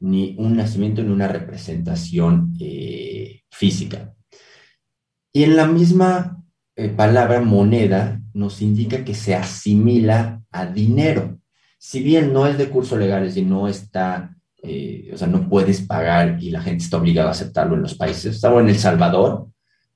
[SPEAKER 2] ni un nacimiento ni una representación eh, física. Y en la misma eh, palabra moneda nos indica que se asimila a dinero. Si bien no es de curso legal, es decir, no está, eh, o sea, no puedes pagar y la gente está obligada a aceptarlo en los países, estamos en El Salvador,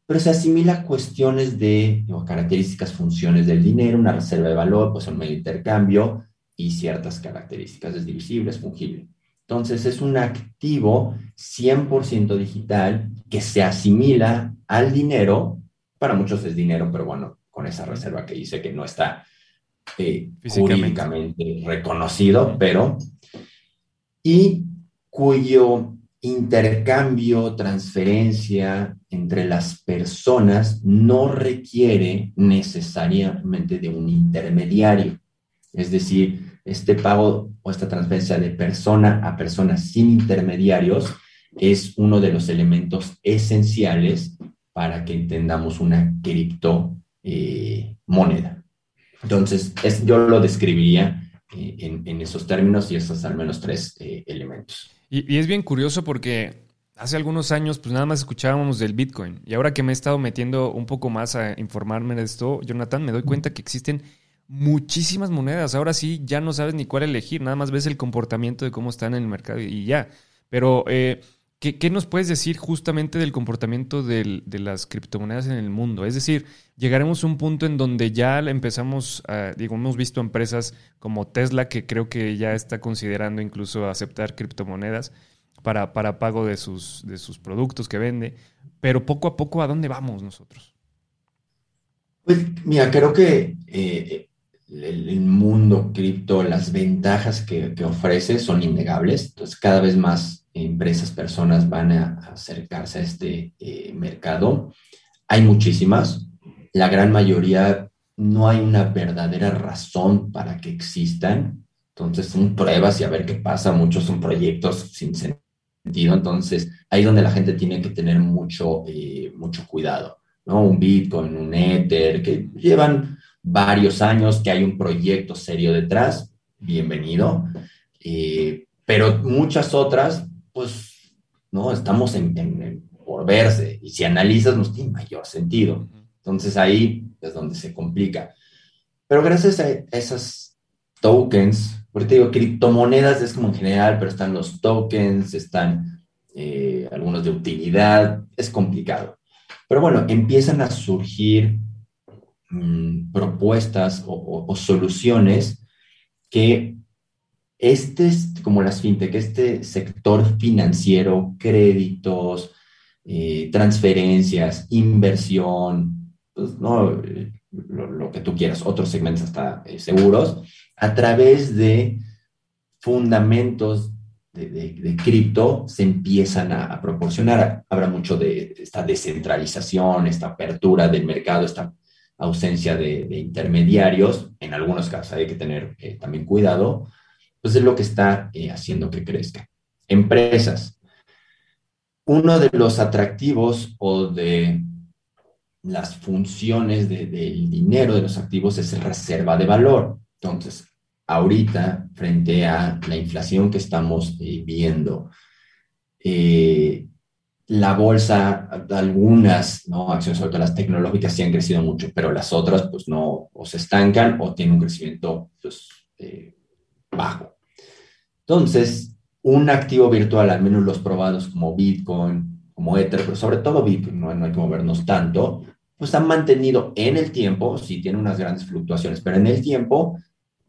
[SPEAKER 2] pero se asimila a cuestiones de o características, funciones del dinero, una reserva de valor, pues un medio de intercambio y ciertas características, es divisible, es fungible. Entonces es un activo 100% digital que se asimila al dinero, para muchos es dinero, pero bueno, con esa reserva que dice que no está eh, jurídicamente reconocido, pero, y cuyo intercambio, transferencia entre las personas no requiere necesariamente de un intermediario. Es decir, este pago o esta transferencia de persona a persona sin intermediarios es uno de los elementos esenciales para que entendamos una criptomoneda. Eh, Entonces, yo lo describiría eh, en, esos términos y esos al menos tres eh, elementos.
[SPEAKER 1] Y, es bien curioso porque hace algunos años pues nada más escuchábamos del Bitcoin y ahora que me he estado metiendo un poco más a informarme de esto, Jonathan, me doy cuenta que existen muchísimas monedas. Ahora sí ya no sabes ni cuál elegir, nada más ves el comportamiento de cómo están en el mercado y ya. Pero, eh, ¿qué, nos puedes decir justamente del comportamiento de las criptomonedas en el mundo? Es decir, llegaremos a un punto en donde ya empezamos, a, digo, hemos visto empresas como Tesla que creo que ya está considerando incluso aceptar criptomonedas para, pago de sus, productos que vende, pero poco a poco, ¿a dónde vamos nosotros?
[SPEAKER 2] Pues mira, creo que eh, el, mundo cripto, las ventajas que, ofrece son innegables, entonces cada vez más empresas, personas van a acercarse a este eh, mercado. Hay muchísimas, la gran mayoría no hay una verdadera razón para que existan. Entonces son pruebas y a ver qué pasa. Muchos son proyectos sin sentido. Entonces ahí es donde la gente tiene que tener mucho, eh, mucho cuidado. ¿no? Un Bitcoin, un Ether, que llevan varios años, que hay un proyecto serio detrás. Bienvenido. Eh, pero muchas otras, pues, no, estamos en, por verse. Y si analizas, no tiene mayor sentido. Entonces ahí es donde se complica. Pero gracias a esas tokens, porque te digo, criptomonedas es como en general, pero están los tokens, están eh, algunos de utilidad, es complicado. Pero bueno, empiezan a surgir mm, propuestas o, soluciones que este, como las fintech, este sector financiero, créditos, eh, transferencias, inversión, pues, ¿no? Lo, que tú quieras, otros segmentos hasta eh, seguros, a través de fundamentos de, cripto se empiezan a, proporcionar. Habrá mucho de esta descentralización, esta apertura del mercado, esta ausencia de, intermediarios. En algunos casos hay que tener eh, también cuidado. Pues es lo que está eh, haciendo que crezca. Empresas. Uno de los atractivos o de las funciones del dinero de los activos es reserva de valor. Entonces, ahorita, frente a la inflación que estamos eh, viendo, eh, la bolsa, algunas ¿no? acciones, sobre todo las tecnológicas, sí han crecido mucho, pero las otras, pues no, o se estancan o tienen un crecimiento pues, bajo. Entonces, un activo virtual, al menos los probados como Bitcoin, como Ether, pero sobre todo Bitcoin, no, no hay que movernos tanto, pues han mantenido en el tiempo, sí tiene unas grandes fluctuaciones, pero en el tiempo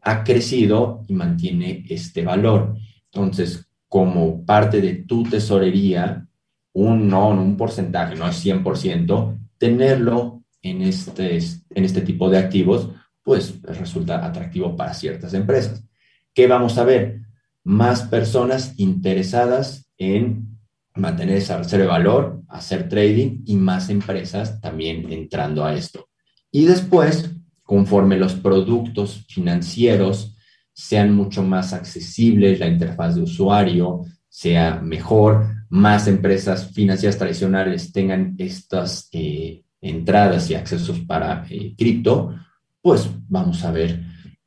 [SPEAKER 2] ha crecido y mantiene este valor. Entonces, como parte de tu tesorería, un no, un porcentaje, no es 100%, tenerlo en este, en este tipo de activos, pues resulta atractivo para ciertas empresas. ¿Qué vamos a ver? Más personas interesadas en mantener esa reserva de valor, hacer trading y más empresas también entrando a esto. Y después, conforme los productos financieros sean mucho más accesibles, la interfaz de usuario sea mejor, más empresas financieras tradicionales tengan estas eh, entradas y accesos para eh, cripto, pues vamos a ver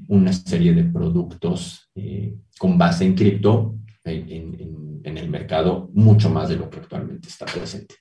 [SPEAKER 2] una serie de productos eh, con base en cripto en, el mercado mucho más de lo que actualmente está presente.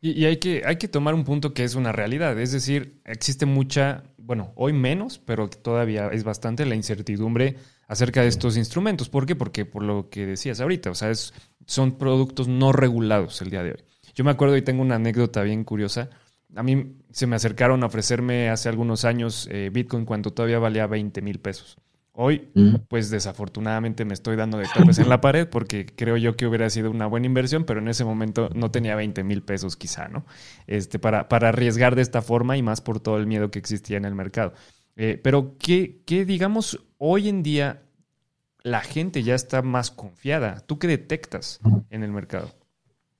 [SPEAKER 1] Y, hay, que, hay que tomar un punto que es una realidad, es decir, existe mucha, bueno, hoy menos, pero todavía es bastante la incertidumbre acerca de estos instrumentos. ¿Por qué? Porque por lo que decías ahorita, o sea, es, son productos no regulados el día de hoy. Yo me acuerdo y tengo una anécdota bien curiosa. A mí se me acercaron a ofrecerme hace algunos años eh, Bitcoin cuando todavía valía 20 mil pesos. Hoy, pues desafortunadamente me estoy dando de topes en la pared porque creo yo que hubiera sido una buena inversión, pero en ese momento no tenía 20 mil pesos quizá, ¿no? Este, para, para arriesgar de esta forma y más por todo el miedo que existía en el mercado. Eh, pero ¿qué, ¿qué, digamos, hoy en día la gente ya está más confiada? ¿Tú qué detectas en el mercado?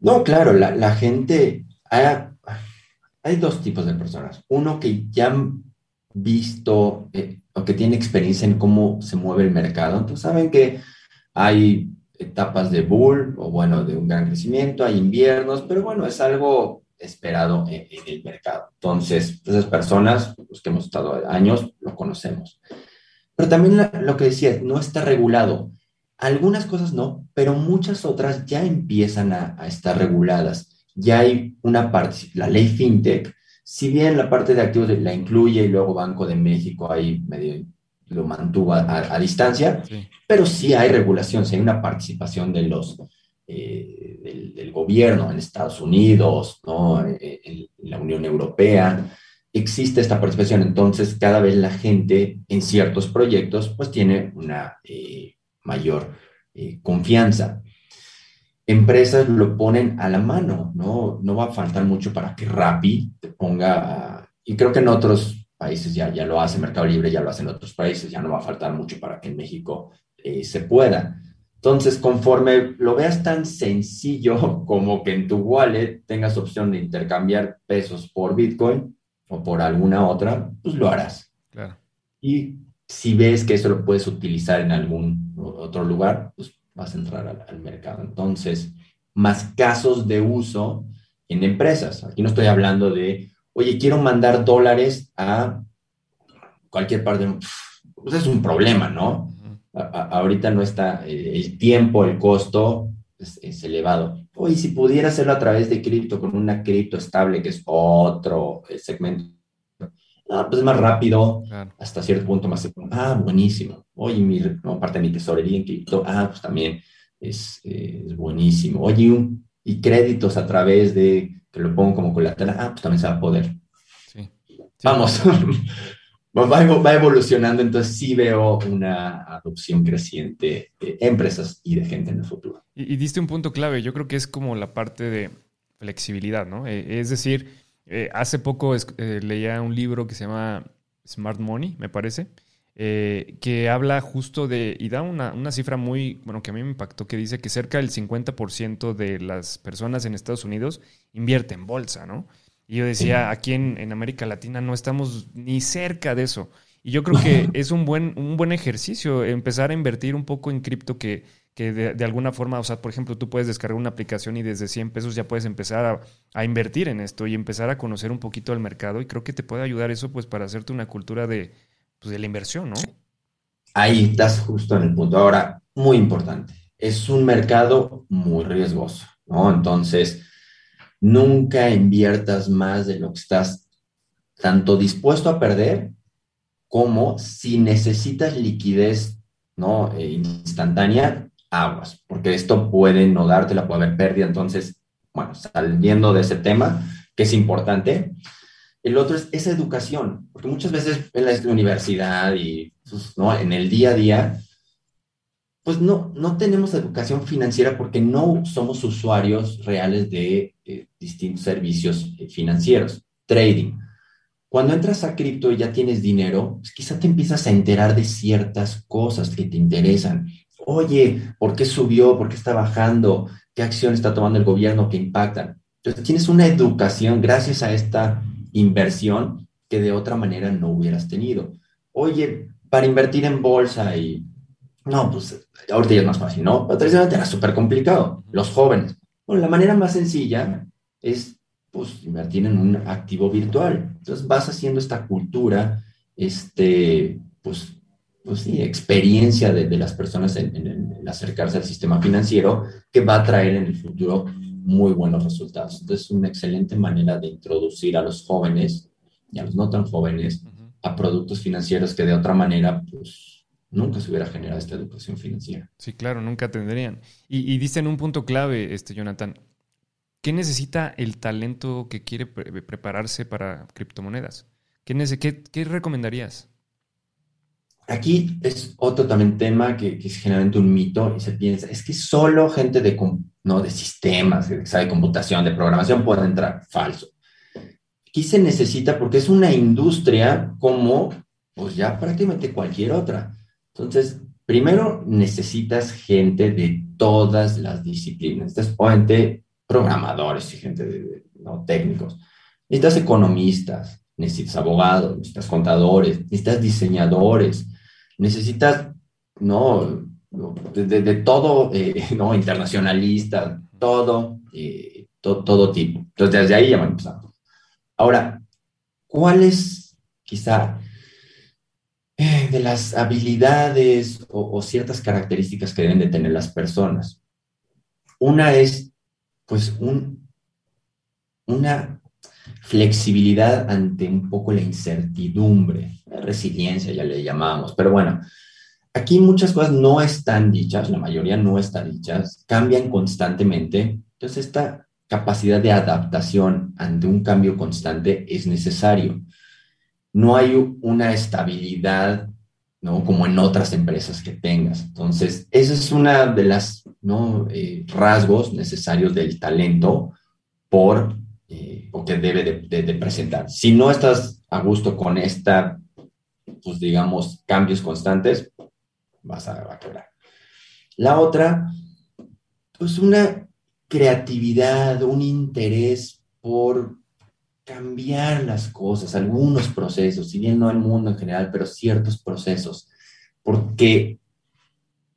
[SPEAKER 2] No, claro, la, la gente, hay, dos tipos de personas. Uno que ya han visto... Eh, o que tiene experiencia en cómo se mueve el mercado. Entonces saben que hay etapas de bull o bueno, de un gran crecimiento, hay inviernos, pero bueno, es algo esperado en, el mercado. Entonces, esas personas, los que hemos estado años, lo conocemos. Pero también lo que decía, no está regulado. Algunas cosas no, pero muchas otras ya empiezan a, a estar reguladas. Ya hay una parte, la ley FinTech si bien la parte de activos la incluye y luego Banco de México ahí medio lo mantuvo a, distancia, pero sí hay regulación, sí hay una participación de los, eh, del, gobierno en Estados Unidos, ¿no? Eh, en, la Unión Europea, existe esta participación, entonces cada vez la gente en ciertos proyectos pues tiene una eh, mayor confianza empresas lo ponen a la mano, ¿no? No va a faltar mucho para que Rappi te ponga, y creo que en otros países ya, ya lo hace, Mercado Libre ya lo hace en otros países, ya no va a faltar mucho para que en México eh, se pueda. Entonces, conforme lo veas tan sencillo [LAUGHS] como que en tu wallet tengas opción de intercambiar pesos por Bitcoin o por alguna otra, pues lo harás. Claro. Y si ves que eso lo puedes utilizar en algún otro lugar, pues vas a entrar al, mercado. Entonces, más casos de uso en empresas. Aquí no estoy hablando de, oye, quiero mandar dólares a cualquier parte. Pues es un problema, ¿no? ahorita no está eh, el tiempo, el costo es, elevado. Oye, si pudiera hacerlo a través de cripto, con una cripto estable, que es otro eh, segmento Ah, pues es más rápido, hasta cierto punto más. Ah, buenísimo. Oye, mi, parte de mi tesorería en cripto, ah, pues también es, es buenísimo. Oye, y créditos a través de que lo pongo como colateral, ah, pues también se va a poder. Sí. Vamos, [LAUGHS] va, evolucionando, entonces sí veo una adopción creciente de empresas y de gente en el futuro.
[SPEAKER 1] Y, y diste un punto clave, yo creo que es como la parte de flexibilidad, ¿no? Eh, es decir, eh, hace poco eh, leía un libro que se llama Smart Money, me parece, eh, que habla justo de, y da una, una, cifra muy, bueno, que a mí me impactó, que dice que cerca del 50% de las personas en Estados Unidos invierte en bolsa, ¿no? Y yo decía, aquí en, en, América Latina no estamos ni cerca de eso. Y yo creo que [LAUGHS] es un buen, un buen ejercicio empezar a invertir un poco en cripto que que de, alguna forma, o sea, por ejemplo, tú puedes descargar una aplicación y desde 100 pesos ya puedes empezar a, invertir en esto y empezar a conocer un poquito el mercado y creo que te puede ayudar eso pues para hacerte una cultura de, pues, de la inversión, ¿no?
[SPEAKER 2] Ahí estás justo en el punto. Ahora, muy importante, es un mercado muy riesgoso, ¿no? Entonces, nunca inviertas más de lo que estás tanto dispuesto a perder como si necesitas liquidez, ¿no? Eh, instantánea, aguas, porque esto puede no darte, la puede haber pérdida. Entonces, bueno, saliendo de ese tema, que es importante. El otro es esa educación, porque muchas veces en la universidad y pues, ¿no? en el día a día, pues no, no tenemos educación financiera porque no somos usuarios reales de eh, distintos servicios eh, financieros. Trading. Cuando entras a cripto y ya tienes dinero, pues quizá te empiezas a enterar de ciertas cosas que te interesan oye, ¿por qué subió? ¿Por qué está bajando? ¿Qué acción está tomando el gobierno que impactan? Entonces, tienes una educación gracias a esta inversión que de otra manera no hubieras tenido. Oye, para invertir en bolsa y... No, pues ahorita ya es más fácil, ¿no? Pero tradicionalmente era súper complicado. Los jóvenes. Bueno, la manera más sencilla es, pues, invertir en un activo virtual. Entonces vas haciendo esta cultura, este, pues, pues sí, experiencia de, las personas en, acercarse al sistema financiero que va a traer en el futuro muy buenos resultados. Entonces, es una excelente manera de introducir a los jóvenes y a los no tan jóvenes a productos financieros que de otra manera, pues, nunca se hubiera generado esta educación financiera.
[SPEAKER 1] Sí, claro, nunca tendrían. Y, y dicen un punto clave, este, Jonathan. ¿Qué necesita el talento que quiere prepararse para criptomonedas? ¿Qué, qué, qué recomendarías?
[SPEAKER 2] Aquí es otro también tema que, es generalmente un mito y se piensa, es que solo gente de, ¿no? de sistemas, sabe computación, de programación puede entrar. Falso. Aquí se necesita porque es una industria como, pues ya prácticamente cualquier otra. Entonces, primero necesitas gente de todas las disciplinas. Necesitas gente programadores y gente de, ¿no? técnicos. Necesitas economistas, necesitas abogados, necesitas contadores, necesitas diseñadores, necesitas, no, de, todo, eh, [LAUGHS] no, internacionalista, todo, eh, todo tipo. Entonces, desde ahí ya van empezando. Ahora, ¿cuáles quizá eh, de las habilidades o, ciertas características que deben de tener las personas? Una es, pues, un, una flexibilidad ante un poco la incertidumbre, resiliencia ya le llamamos, pero bueno, aquí muchas cosas no están dichas, la mayoría no están dichas, cambian constantemente, entonces esta capacidad de adaptación ante un cambio constante es necesario. No hay una estabilidad, ¿no? Como en otras empresas que tengas. Entonces, ese es una de las, ¿no? Eh, rasgos necesarios del talento por eh, o que debe de, presentar. Si no estás a gusto con esta, pues digamos, cambios constantes, vas a, a quebrar. La otra, pues una creatividad, un interés por cambiar las cosas, algunos procesos, si bien no el mundo en general, pero ciertos procesos, porque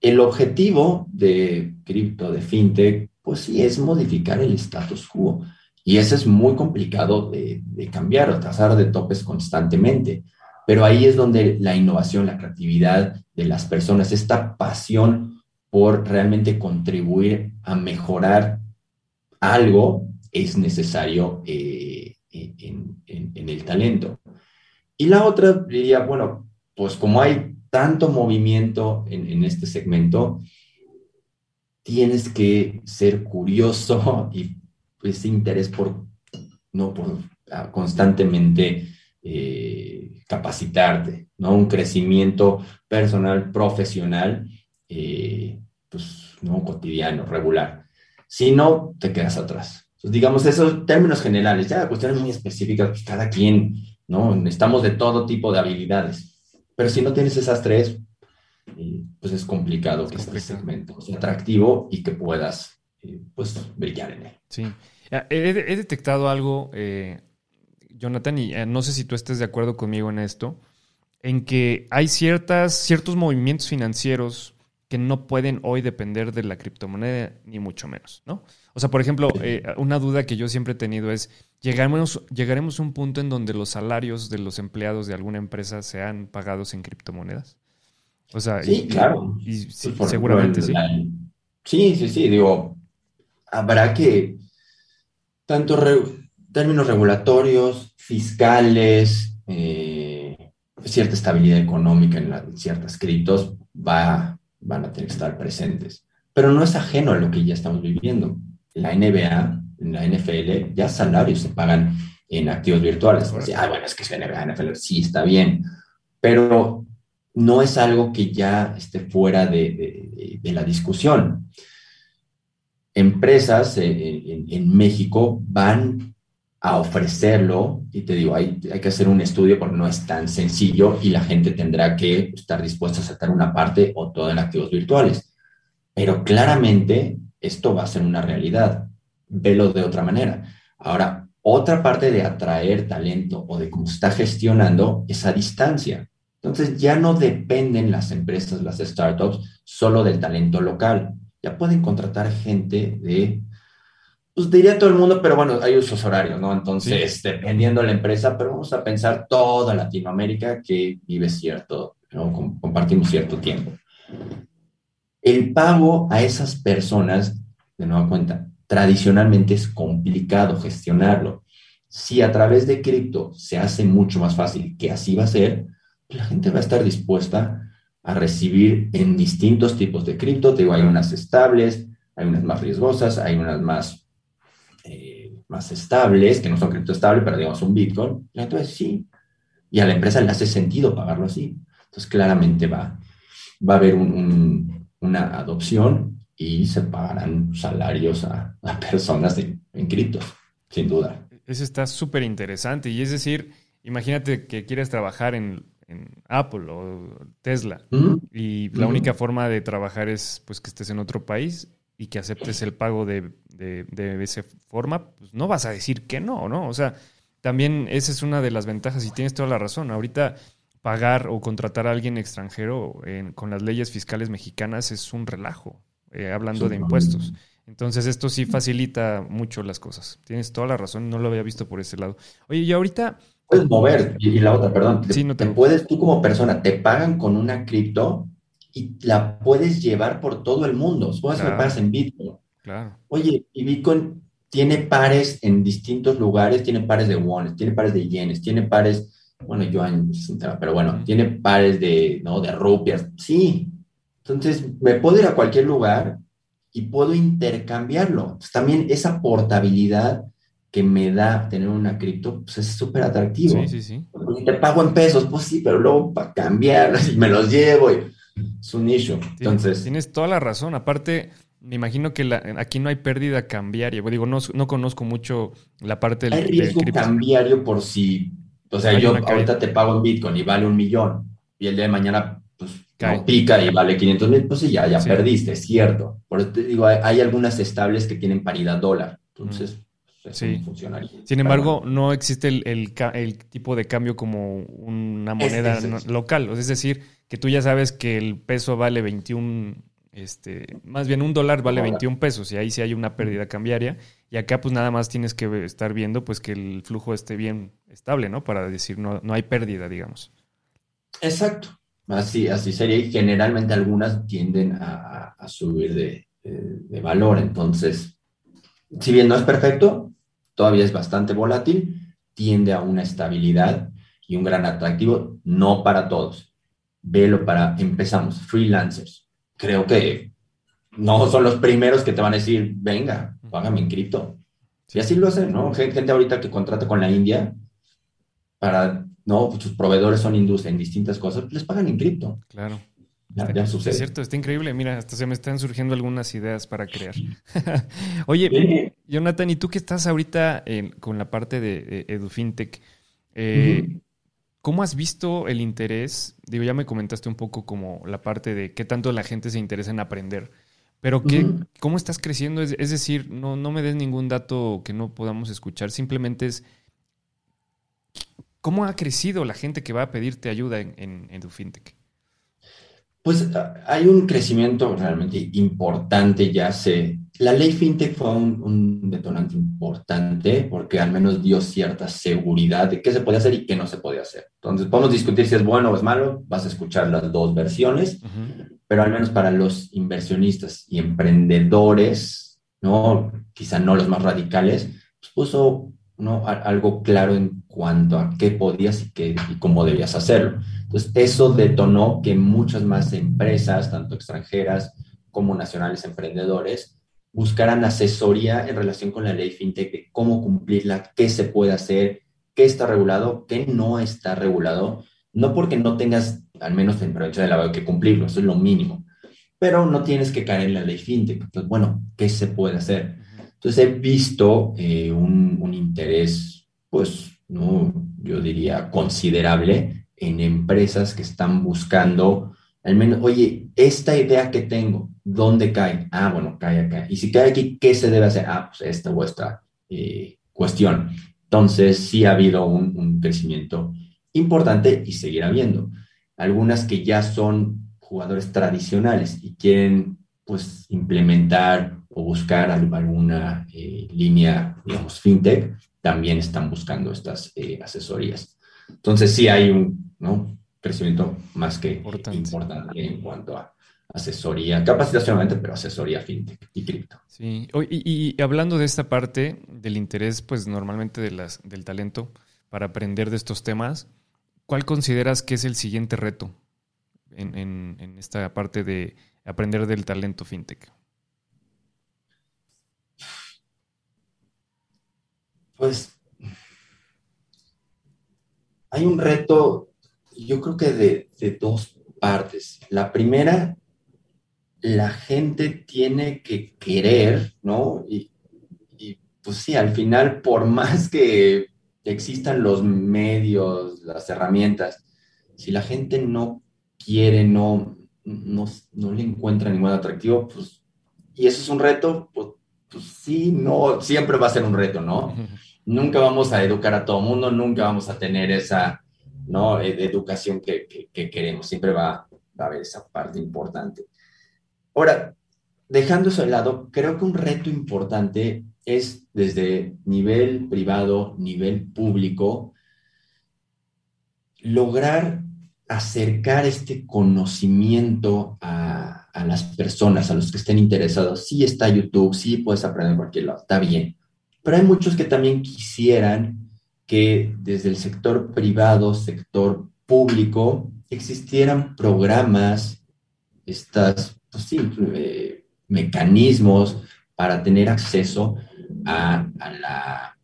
[SPEAKER 2] el objetivo de cripto, de fintech, pues sí, es modificar el status quo. Y eso es muy complicado de, cambiar o trazar de topes constantemente. Pero ahí es donde la innovación, la creatividad de las personas, esta pasión por realmente contribuir a mejorar algo es necesario eh, en, el talento. Y la otra diría, bueno, pues como hay tanto movimiento en, este segmento, tienes que ser curioso [LAUGHS] y ese interés por, ¿no? por ah, constantemente eh, capacitarte, ¿no? Un crecimiento personal, profesional, eh, pues, ¿no? Cotidiano, regular. Si no, te quedas atrás. digamos, esos términos generales, ya cuestiones muy específicas, pues cada quien, ¿no? Necesitamos de todo tipo de habilidades. Pero si no tienes esas tres, eh, pues es complicado que este segmento sea atractivo y que puedas pues brillar en él.
[SPEAKER 1] Sí. He, detectado algo, eh, Jonathan, y eh, no sé si tú estés de acuerdo conmigo en esto, en que hay ciertas, ciertos movimientos financieros que no pueden hoy depender de la criptomoneda, ni mucho menos, ¿no? O sea, por ejemplo, eh, una duda que yo siempre he tenido es, ¿llegaremos, ¿llegaremos a un punto en donde los salarios de los empleados de alguna empresa sean pagados en criptomonedas?
[SPEAKER 2] O sea, sí, claro.
[SPEAKER 1] seguramente sí.
[SPEAKER 2] Sí, sí, sí, digo, habrá que, tanto términos regulatorios, fiscales, eh, cierta estabilidad económica en, ciertos criptos va, van a tener que estar presentes. Pero no es ajeno a lo que ya estamos viviendo. La NBA, la NFL, ya salarios se pagan en activos virtuales. ah, bueno, es que es la NBA, NFL, sí, está bien. Pero no es algo que ya esté fuera de, de la discusión empresas en, México van a ofrecerlo, y te digo, hay, hay, que hacer un estudio porque no es tan sencillo y la gente tendrá que estar dispuesta a aceptar una parte o todo en activos virtuales. Pero claramente esto va a ser una realidad. Velo de otra manera. Ahora, otra parte de atraer talento o de cómo está gestionando esa distancia. Entonces ya no dependen las empresas, las startups, solo del talento local ya pueden contratar gente de, pues diría todo el mundo, pero bueno, hay usos horarios, ¿no? Entonces, dependiendo de la empresa, pero vamos a pensar toda Latinoamérica que vive cierto, compartimos cierto tiempo. El pago a esas personas, de nueva cuenta, tradicionalmente es complicado gestionarlo. Si a través de cripto se hace mucho más fácil, que así va a ser, la gente va a estar dispuesta a recibir en distintos tipos de cripto. Te digo, hay unas estables, hay unas más riesgosas, hay unas más, eh, más estables, que no son cripto estables, pero digamos un Bitcoin. Entonces sí. Y a la empresa le hace sentido pagarlo así. Entonces claramente va, va a haber una adopción y se pagarán salarios a, personas en, en criptos, sin duda.
[SPEAKER 1] Eso está súper interesante. Y es decir, imagínate que quieres trabajar en, Apple o Tesla y la única forma de trabajar es pues que estés en otro país y que aceptes el pago de, de, esa forma, pues no vas a decir que no, ¿no? O sea, también esa es una de las ventajas y tienes toda la razón. Ahorita pagar o contratar a alguien extranjero con las leyes fiscales mexicanas es un relajo, eh, hablando de impuestos. Entonces esto sí facilita mucho las cosas. Tienes toda la razón, no lo había visto por ese lado. Oye, y ahorita...
[SPEAKER 2] Puedes mover, y, la otra, perdón, te, no te... puedes, tú como persona, te pagan con una cripto y la puedes llevar por todo el mundo. Supongo que pagas en Bitcoin. Claro. Oye, y Bitcoin tiene pares en distintos lugares, tiene pares de wones, tiene pares de yenes, tiene pares, bueno, yo pero bueno, tiene pares de, ¿no? De rupias. Sí. Entonces, me puedo ir a cualquier lugar y puedo intercambiarlo. también esa portabilidad que me da tener una cripto, pues es súper atractivo. Sí, sí, sí. te pago en pesos, pues sí, pero luego para cambiarlos y me los llevo, y es un issue. Entonces...
[SPEAKER 1] Tienes toda la razón. Aparte, me imagino que aquí no hay pérdida cambiaria. Digo, no, no conozco mucho la parte
[SPEAKER 2] del... Hay riesgo cambiario por si... O sea, yo ahorita te pago en Bitcoin y vale un millón y el día de mañana pues pica y vale 500 mil, pues ya, ya perdiste, es cierto. Por eso te digo, hay, algunas estables que tienen paridad dólar, entonces pues, sí.
[SPEAKER 1] Sin embargo, no existe el, tipo de cambio como una moneda local, es decir, que tú ya sabes que el peso vale 21, este, más bien un dólar vale 21 pesos y ahí sí hay una pérdida cambiaria y acá pues nada más tienes que estar viendo pues que el flujo esté bien estable, ¿no? Para decir no, no hay pérdida, digamos.
[SPEAKER 2] Exacto. Así, así sería, y generalmente algunas tienden a, subir de, valor. Entonces, si bien no es perfecto, todavía es bastante volátil, tiende a una estabilidad y un gran atractivo, no para todos. Velo para, empezamos, freelancers. Creo que no son los primeros que te van a decir, venga, págame en cripto. Y así lo hacen, ¿no? Gente ahorita que contrata con la India para ¿no? Sus proveedores son industria en distintas cosas, les pagan en cripto.
[SPEAKER 1] Claro. Ya, sucede. Es cierto, está increíble. Mira, hasta se me están surgiendo algunas ideas para crear. [LAUGHS] Oye, Jonathan, ¿y tú que estás ahorita con la parte de, EduFintech? Eh, ¿Cómo has visto el interés? Digo, ya me comentaste un poco como la parte de qué tanto la gente se interesa en aprender. Pero qué, ¿cómo estás creciendo? Es, es, decir, no, no me des ningún dato que no podamos escuchar. Simplemente es ¿Cómo ha crecido la gente que va a pedirte ayuda en, en, fintech?
[SPEAKER 2] Pues ah, hay un crecimiento realmente importante, ya sé. La ley fintech fue un, detonante importante porque al menos dio cierta seguridad de qué se puede hacer y qué no se puede hacer. Entonces, podemos discutir si es bueno o es malo, vas a escuchar las dos versiones, pero al menos para los inversionistas y emprendedores, ¿no? quizá no los más radicales, pues puso ¿no? algo claro en cuanto a qué podías y, qué, y cómo debías hacerlo. Entonces, eso detonó que muchas más empresas, tanto extranjeras como nacionales emprendedores, buscaran asesoría en relación con la ley fintech de cómo cumplirla, qué se puede hacer, qué está regulado, qué no está regulado, no porque no tengas, al menos en prevención de lavado, que cumplirlo, eso es lo mínimo, pero no tienes que caer en la ley fintech. Entonces, bueno, ¿qué se puede hacer? Entonces he visto eh, un, interés, pues, no, yo diría considerable en empresas que están buscando, al menos, oye, esta idea que tengo, ¿dónde cae? Ah, bueno, cae acá. Y si cae aquí, ¿qué se debe hacer? Ah, pues esta vuestra eh, cuestión. Entonces sí ha habido un, un crecimiento importante y seguirá habiendo. Algunas que ya son jugadores tradicionales y quieren pues implementar o buscar alguna eh, línea, digamos, fintech, también están buscando estas eh, asesorías. Entonces sí hay un, ¿no? crecimiento más que importante, en cuanto a asesoría, capacitación, pero asesoría fintech y cripto.
[SPEAKER 1] Sí, y, y, hablando de esta parte del interés, pues normalmente de las, del talento para aprender de estos temas, ¿cuál consideras que es el siguiente reto en, en, en esta parte de aprender del talento fintech?
[SPEAKER 2] Pues hay un reto, yo creo que de, dos partes. La primera, la gente tiene que querer, ¿no? Y, pues sí, al final, por más que existan los medios, las herramientas, si la gente no quiere, no, no, le encuentra ningún atractivo, pues, y eso es un reto, pues, pues sí, no, siempre va a ser un reto, ¿no? Nunca vamos a educar a todo mundo, nunca vamos a tener esa ¿no? Eh, educación que, queremos, siempre va, a haber esa parte importante. Ahora, dejando eso de lado, creo que un reto importante es desde nivel privado, nivel público, lograr acercar este conocimiento a, a, las personas, a los que estén interesados. Sí está YouTube, sí puedes aprender en cualquier lado, está bien. Pero hay muchos que también quisieran que desde el sector privado, sector público, existieran programas, estas, pues sí, eh, mecanismos para tener acceso a, la,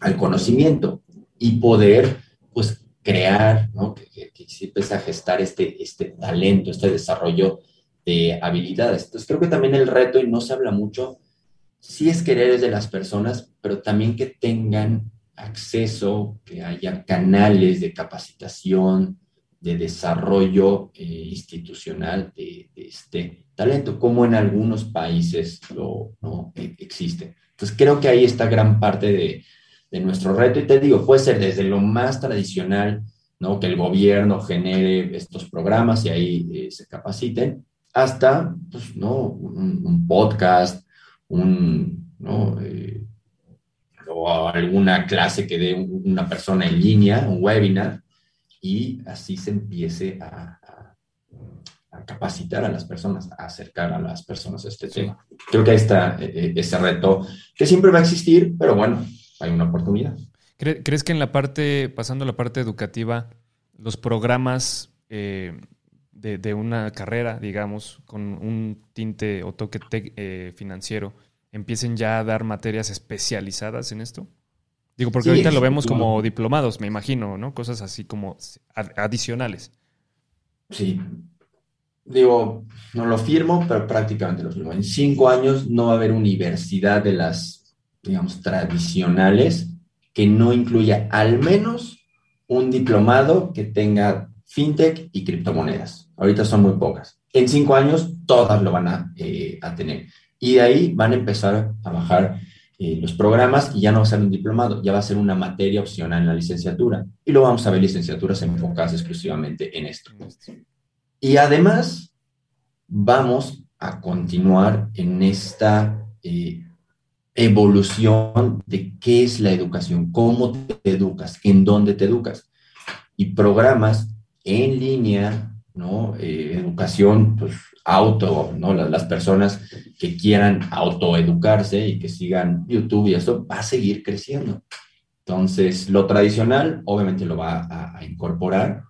[SPEAKER 2] al conocimiento y poder, pues, crear, ¿no? que, que, se empiece a gestar este, este talento, este desarrollo de habilidades. Entonces, creo que también el reto, y no se habla mucho, sí es querer de las personas, pero también que tengan acceso, que haya canales de capacitación, de desarrollo eh, institucional de, este talento, como en algunos países lo ¿no? E, existe. Entonces creo que ahí está gran parte de, de, nuestro reto y te digo, puede ser desde lo más tradicional, ¿no? que el gobierno genere estos programas y ahí eh, se capaciten, hasta pues, ¿no? un podcast, un, ¿no? Eh, o alguna clase que dé una persona en línea, un webinar, y así se empiece a, capacitar a las personas, a acercar a las personas a este tema. Creo que ahí está eh, eh, ese reto que siempre va a existir, pero bueno, hay una oportunidad.
[SPEAKER 1] ¿Crees que en la parte, pasando a la parte educativa, los programas de, de, una carrera, digamos, con un tinte o toque eh, financiero, empiecen ya a dar materias especializadas en esto? Digo, porque ahorita lo vemos como diplomados, me imagino, ¿no? Cosas así como adicionales.
[SPEAKER 2] Sí. Digo, no lo firmo, pero prácticamente lo firmo. En cinco años no va a haber universidad de las, digamos, tradicionales que no incluya al menos un diplomado que tenga fintech y criptomonedas. Ahorita son muy pocas. En cinco años todas lo van a, eh, tener. Y de ahí van a empezar a bajar eh, los programas y ya no va a ser un diplomado, ya va a ser una materia opcional en la licenciatura. Y luego vamos a ver licenciaturas enfocadas exclusivamente en esto. Y además, vamos a continuar en esta eh, evolución de qué es la educación, cómo te educas, en dónde te educas. Y programas en línea, ¿no? Eh, educación, pues auto, ¿no? Las, personas que quieran autoeducarse y que sigan YouTube y eso va a seguir creciendo. Entonces, lo tradicional obviamente lo va a, incorporar,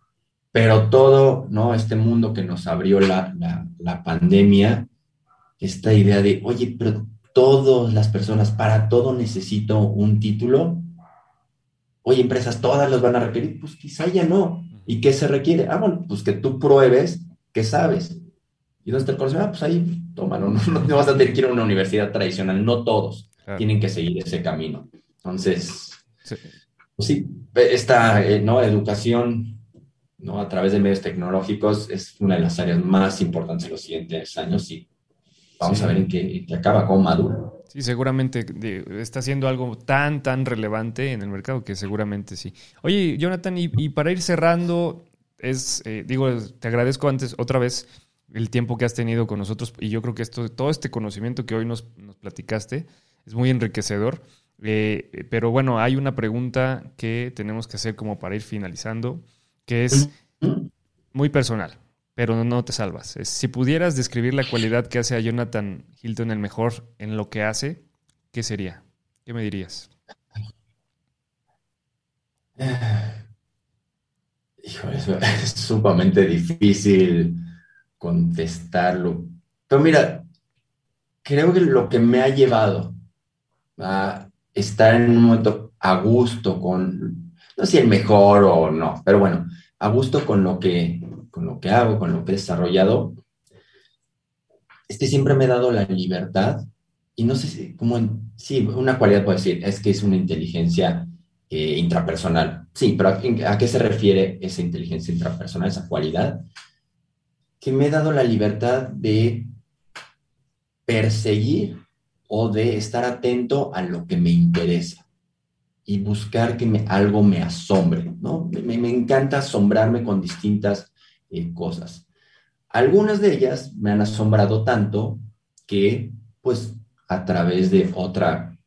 [SPEAKER 2] pero todo, ¿no? Este mundo que nos abrió la, la, la pandemia, esta idea de, oye, pero todas las personas, para todo necesito un título. Oye, empresas todas los van a requerir, pues quizá ya no. ¿Y qué se requiere? Ah, bueno, pues que tú pruebes que sabes. ¿Y dónde está el conocimiento? Ah, pues ahí, tómalo. [LAUGHS] No, no, vas a tener que ir a una universidad tradicional. No todos tienen que seguir ese camino. Entonces, sí. pues sí, esta eh, ¿no? educación ¿no? a través de medios tecnológicos es una de las áreas más importantes en los siguientes años y vamos a ver en qué, acaba, cómo madura.
[SPEAKER 1] Sí, seguramente está siendo algo tan, tan relevante en el mercado que seguramente sí. Oye, Jonathan, y, para ir cerrando, es, eh, digo, te agradezco antes otra vez el tiempo que has tenido con nosotros y yo creo que esto, todo este conocimiento que hoy nos, platicaste es muy enriquecedor. Eh, pero bueno, hay una pregunta que tenemos que hacer como para ir finalizando, que es, muy personal, pero no te salvas. Si pudieras describir la cualidad que hace a Jonathan Hilton el mejor en lo que hace, ¿qué sería? ¿Qué me dirías? [SIGHS]
[SPEAKER 2] Híjole, es sumamente difícil contestarlo. Pero mira, creo que lo que me ha llevado a estar en un momento a gusto con, no sé si el mejor o no, pero bueno, a gusto con lo que, con lo que hago, con lo que he desarrollado, es que siempre me he dado la libertad y no sé si, como, sí, una cualidad puedo decir, es que es una inteligencia eh, intrapersonal. Sí, pero ¿a, qué se refiere esa inteligencia intrapersonal, esa cualidad? Que me he dado la libertad de perseguir o de estar atento a lo que me interesa y buscar que algo me asombre, ¿no? Me, encanta asombrarme con distintas eh, cosas. Algunas de ellas me han asombrado tanto que, pues, a través de otra,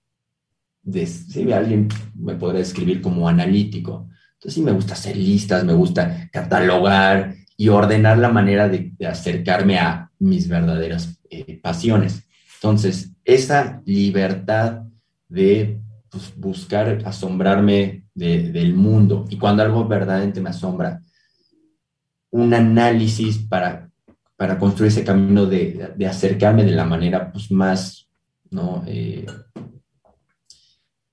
[SPEAKER 2] de, si alguien me podría describir como analítico. Entonces, sí me gusta hacer listas, me gusta catalogar y ordenar la manera de, acercarme a mis verdaderas eh, pasiones. Entonces, esa libertad de pues, buscar asombrarme del mundo y cuando algo verdaderamente me asombra, un análisis para, para construir ese camino de, acercarme de la manera pues, más, ¿no? Eh,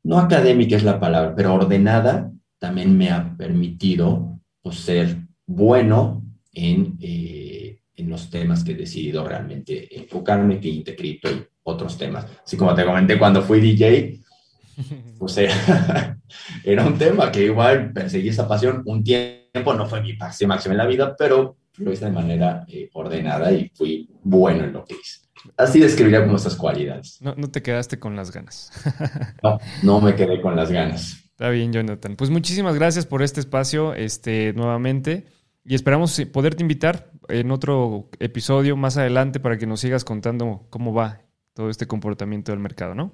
[SPEAKER 2] no académica es la palabra, pero ordenada, también me ha permitido pues, ser bueno en, eh, en los temas que he decidido realmente enfocarme, que Intecrito y otros temas. Así como te comenté, cuando fui DJ, [LAUGHS] o sea, [LAUGHS] era un tema que igual perseguí esa pasión un tiempo, no fue mi pasión máxima en la vida, pero lo hice de manera eh, ordenada y fui bueno en lo que hice. Así describiría como esas cualidades.
[SPEAKER 1] No, no te quedaste con las ganas. [LAUGHS]
[SPEAKER 2] no, no me quedé con las ganas.
[SPEAKER 1] Está bien, Jonathan. Pues muchísimas gracias por este espacio este, nuevamente y esperamos poderte invitar en otro episodio más adelante para que nos sigas contando cómo va todo este comportamiento del mercado, ¿no?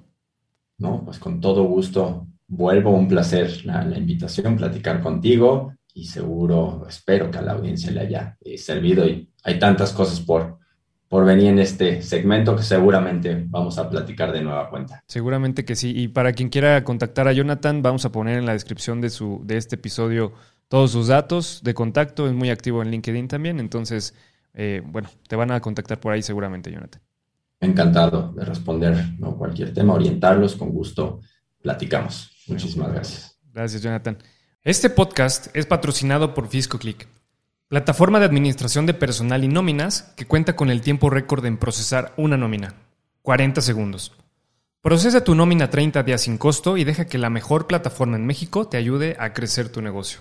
[SPEAKER 2] No, pues con todo gusto. Vuelvo, un placer la, invitación, platicar contigo y seguro, espero que a la audiencia le haya eh, servido y hay tantas cosas por, por venir en este segmento que seguramente vamos a platicar de nueva cuenta.
[SPEAKER 1] Seguramente que sí. Y para quien quiera contactar a Jonathan, vamos a poner en la descripción de, su, de este episodio todos sus datos de contacto. Es muy activo en LinkedIn también. Entonces, eh, bueno, te van a contactar por ahí seguramente, Jonathan.
[SPEAKER 2] Encantado de responder ¿no? cualquier tema, orientarlos, con gusto platicamos. Muchísimas gracias.
[SPEAKER 1] Gracias, Jonathan. Este podcast es patrocinado por FiscoClick, plataforma de administración de personal y nóminas que cuenta con el tiempo récord en procesar una nómina, 40 segundos. Procesa tu nómina 30 días sin costo y deja que la mejor plataforma en México te ayude a crecer tu negocio.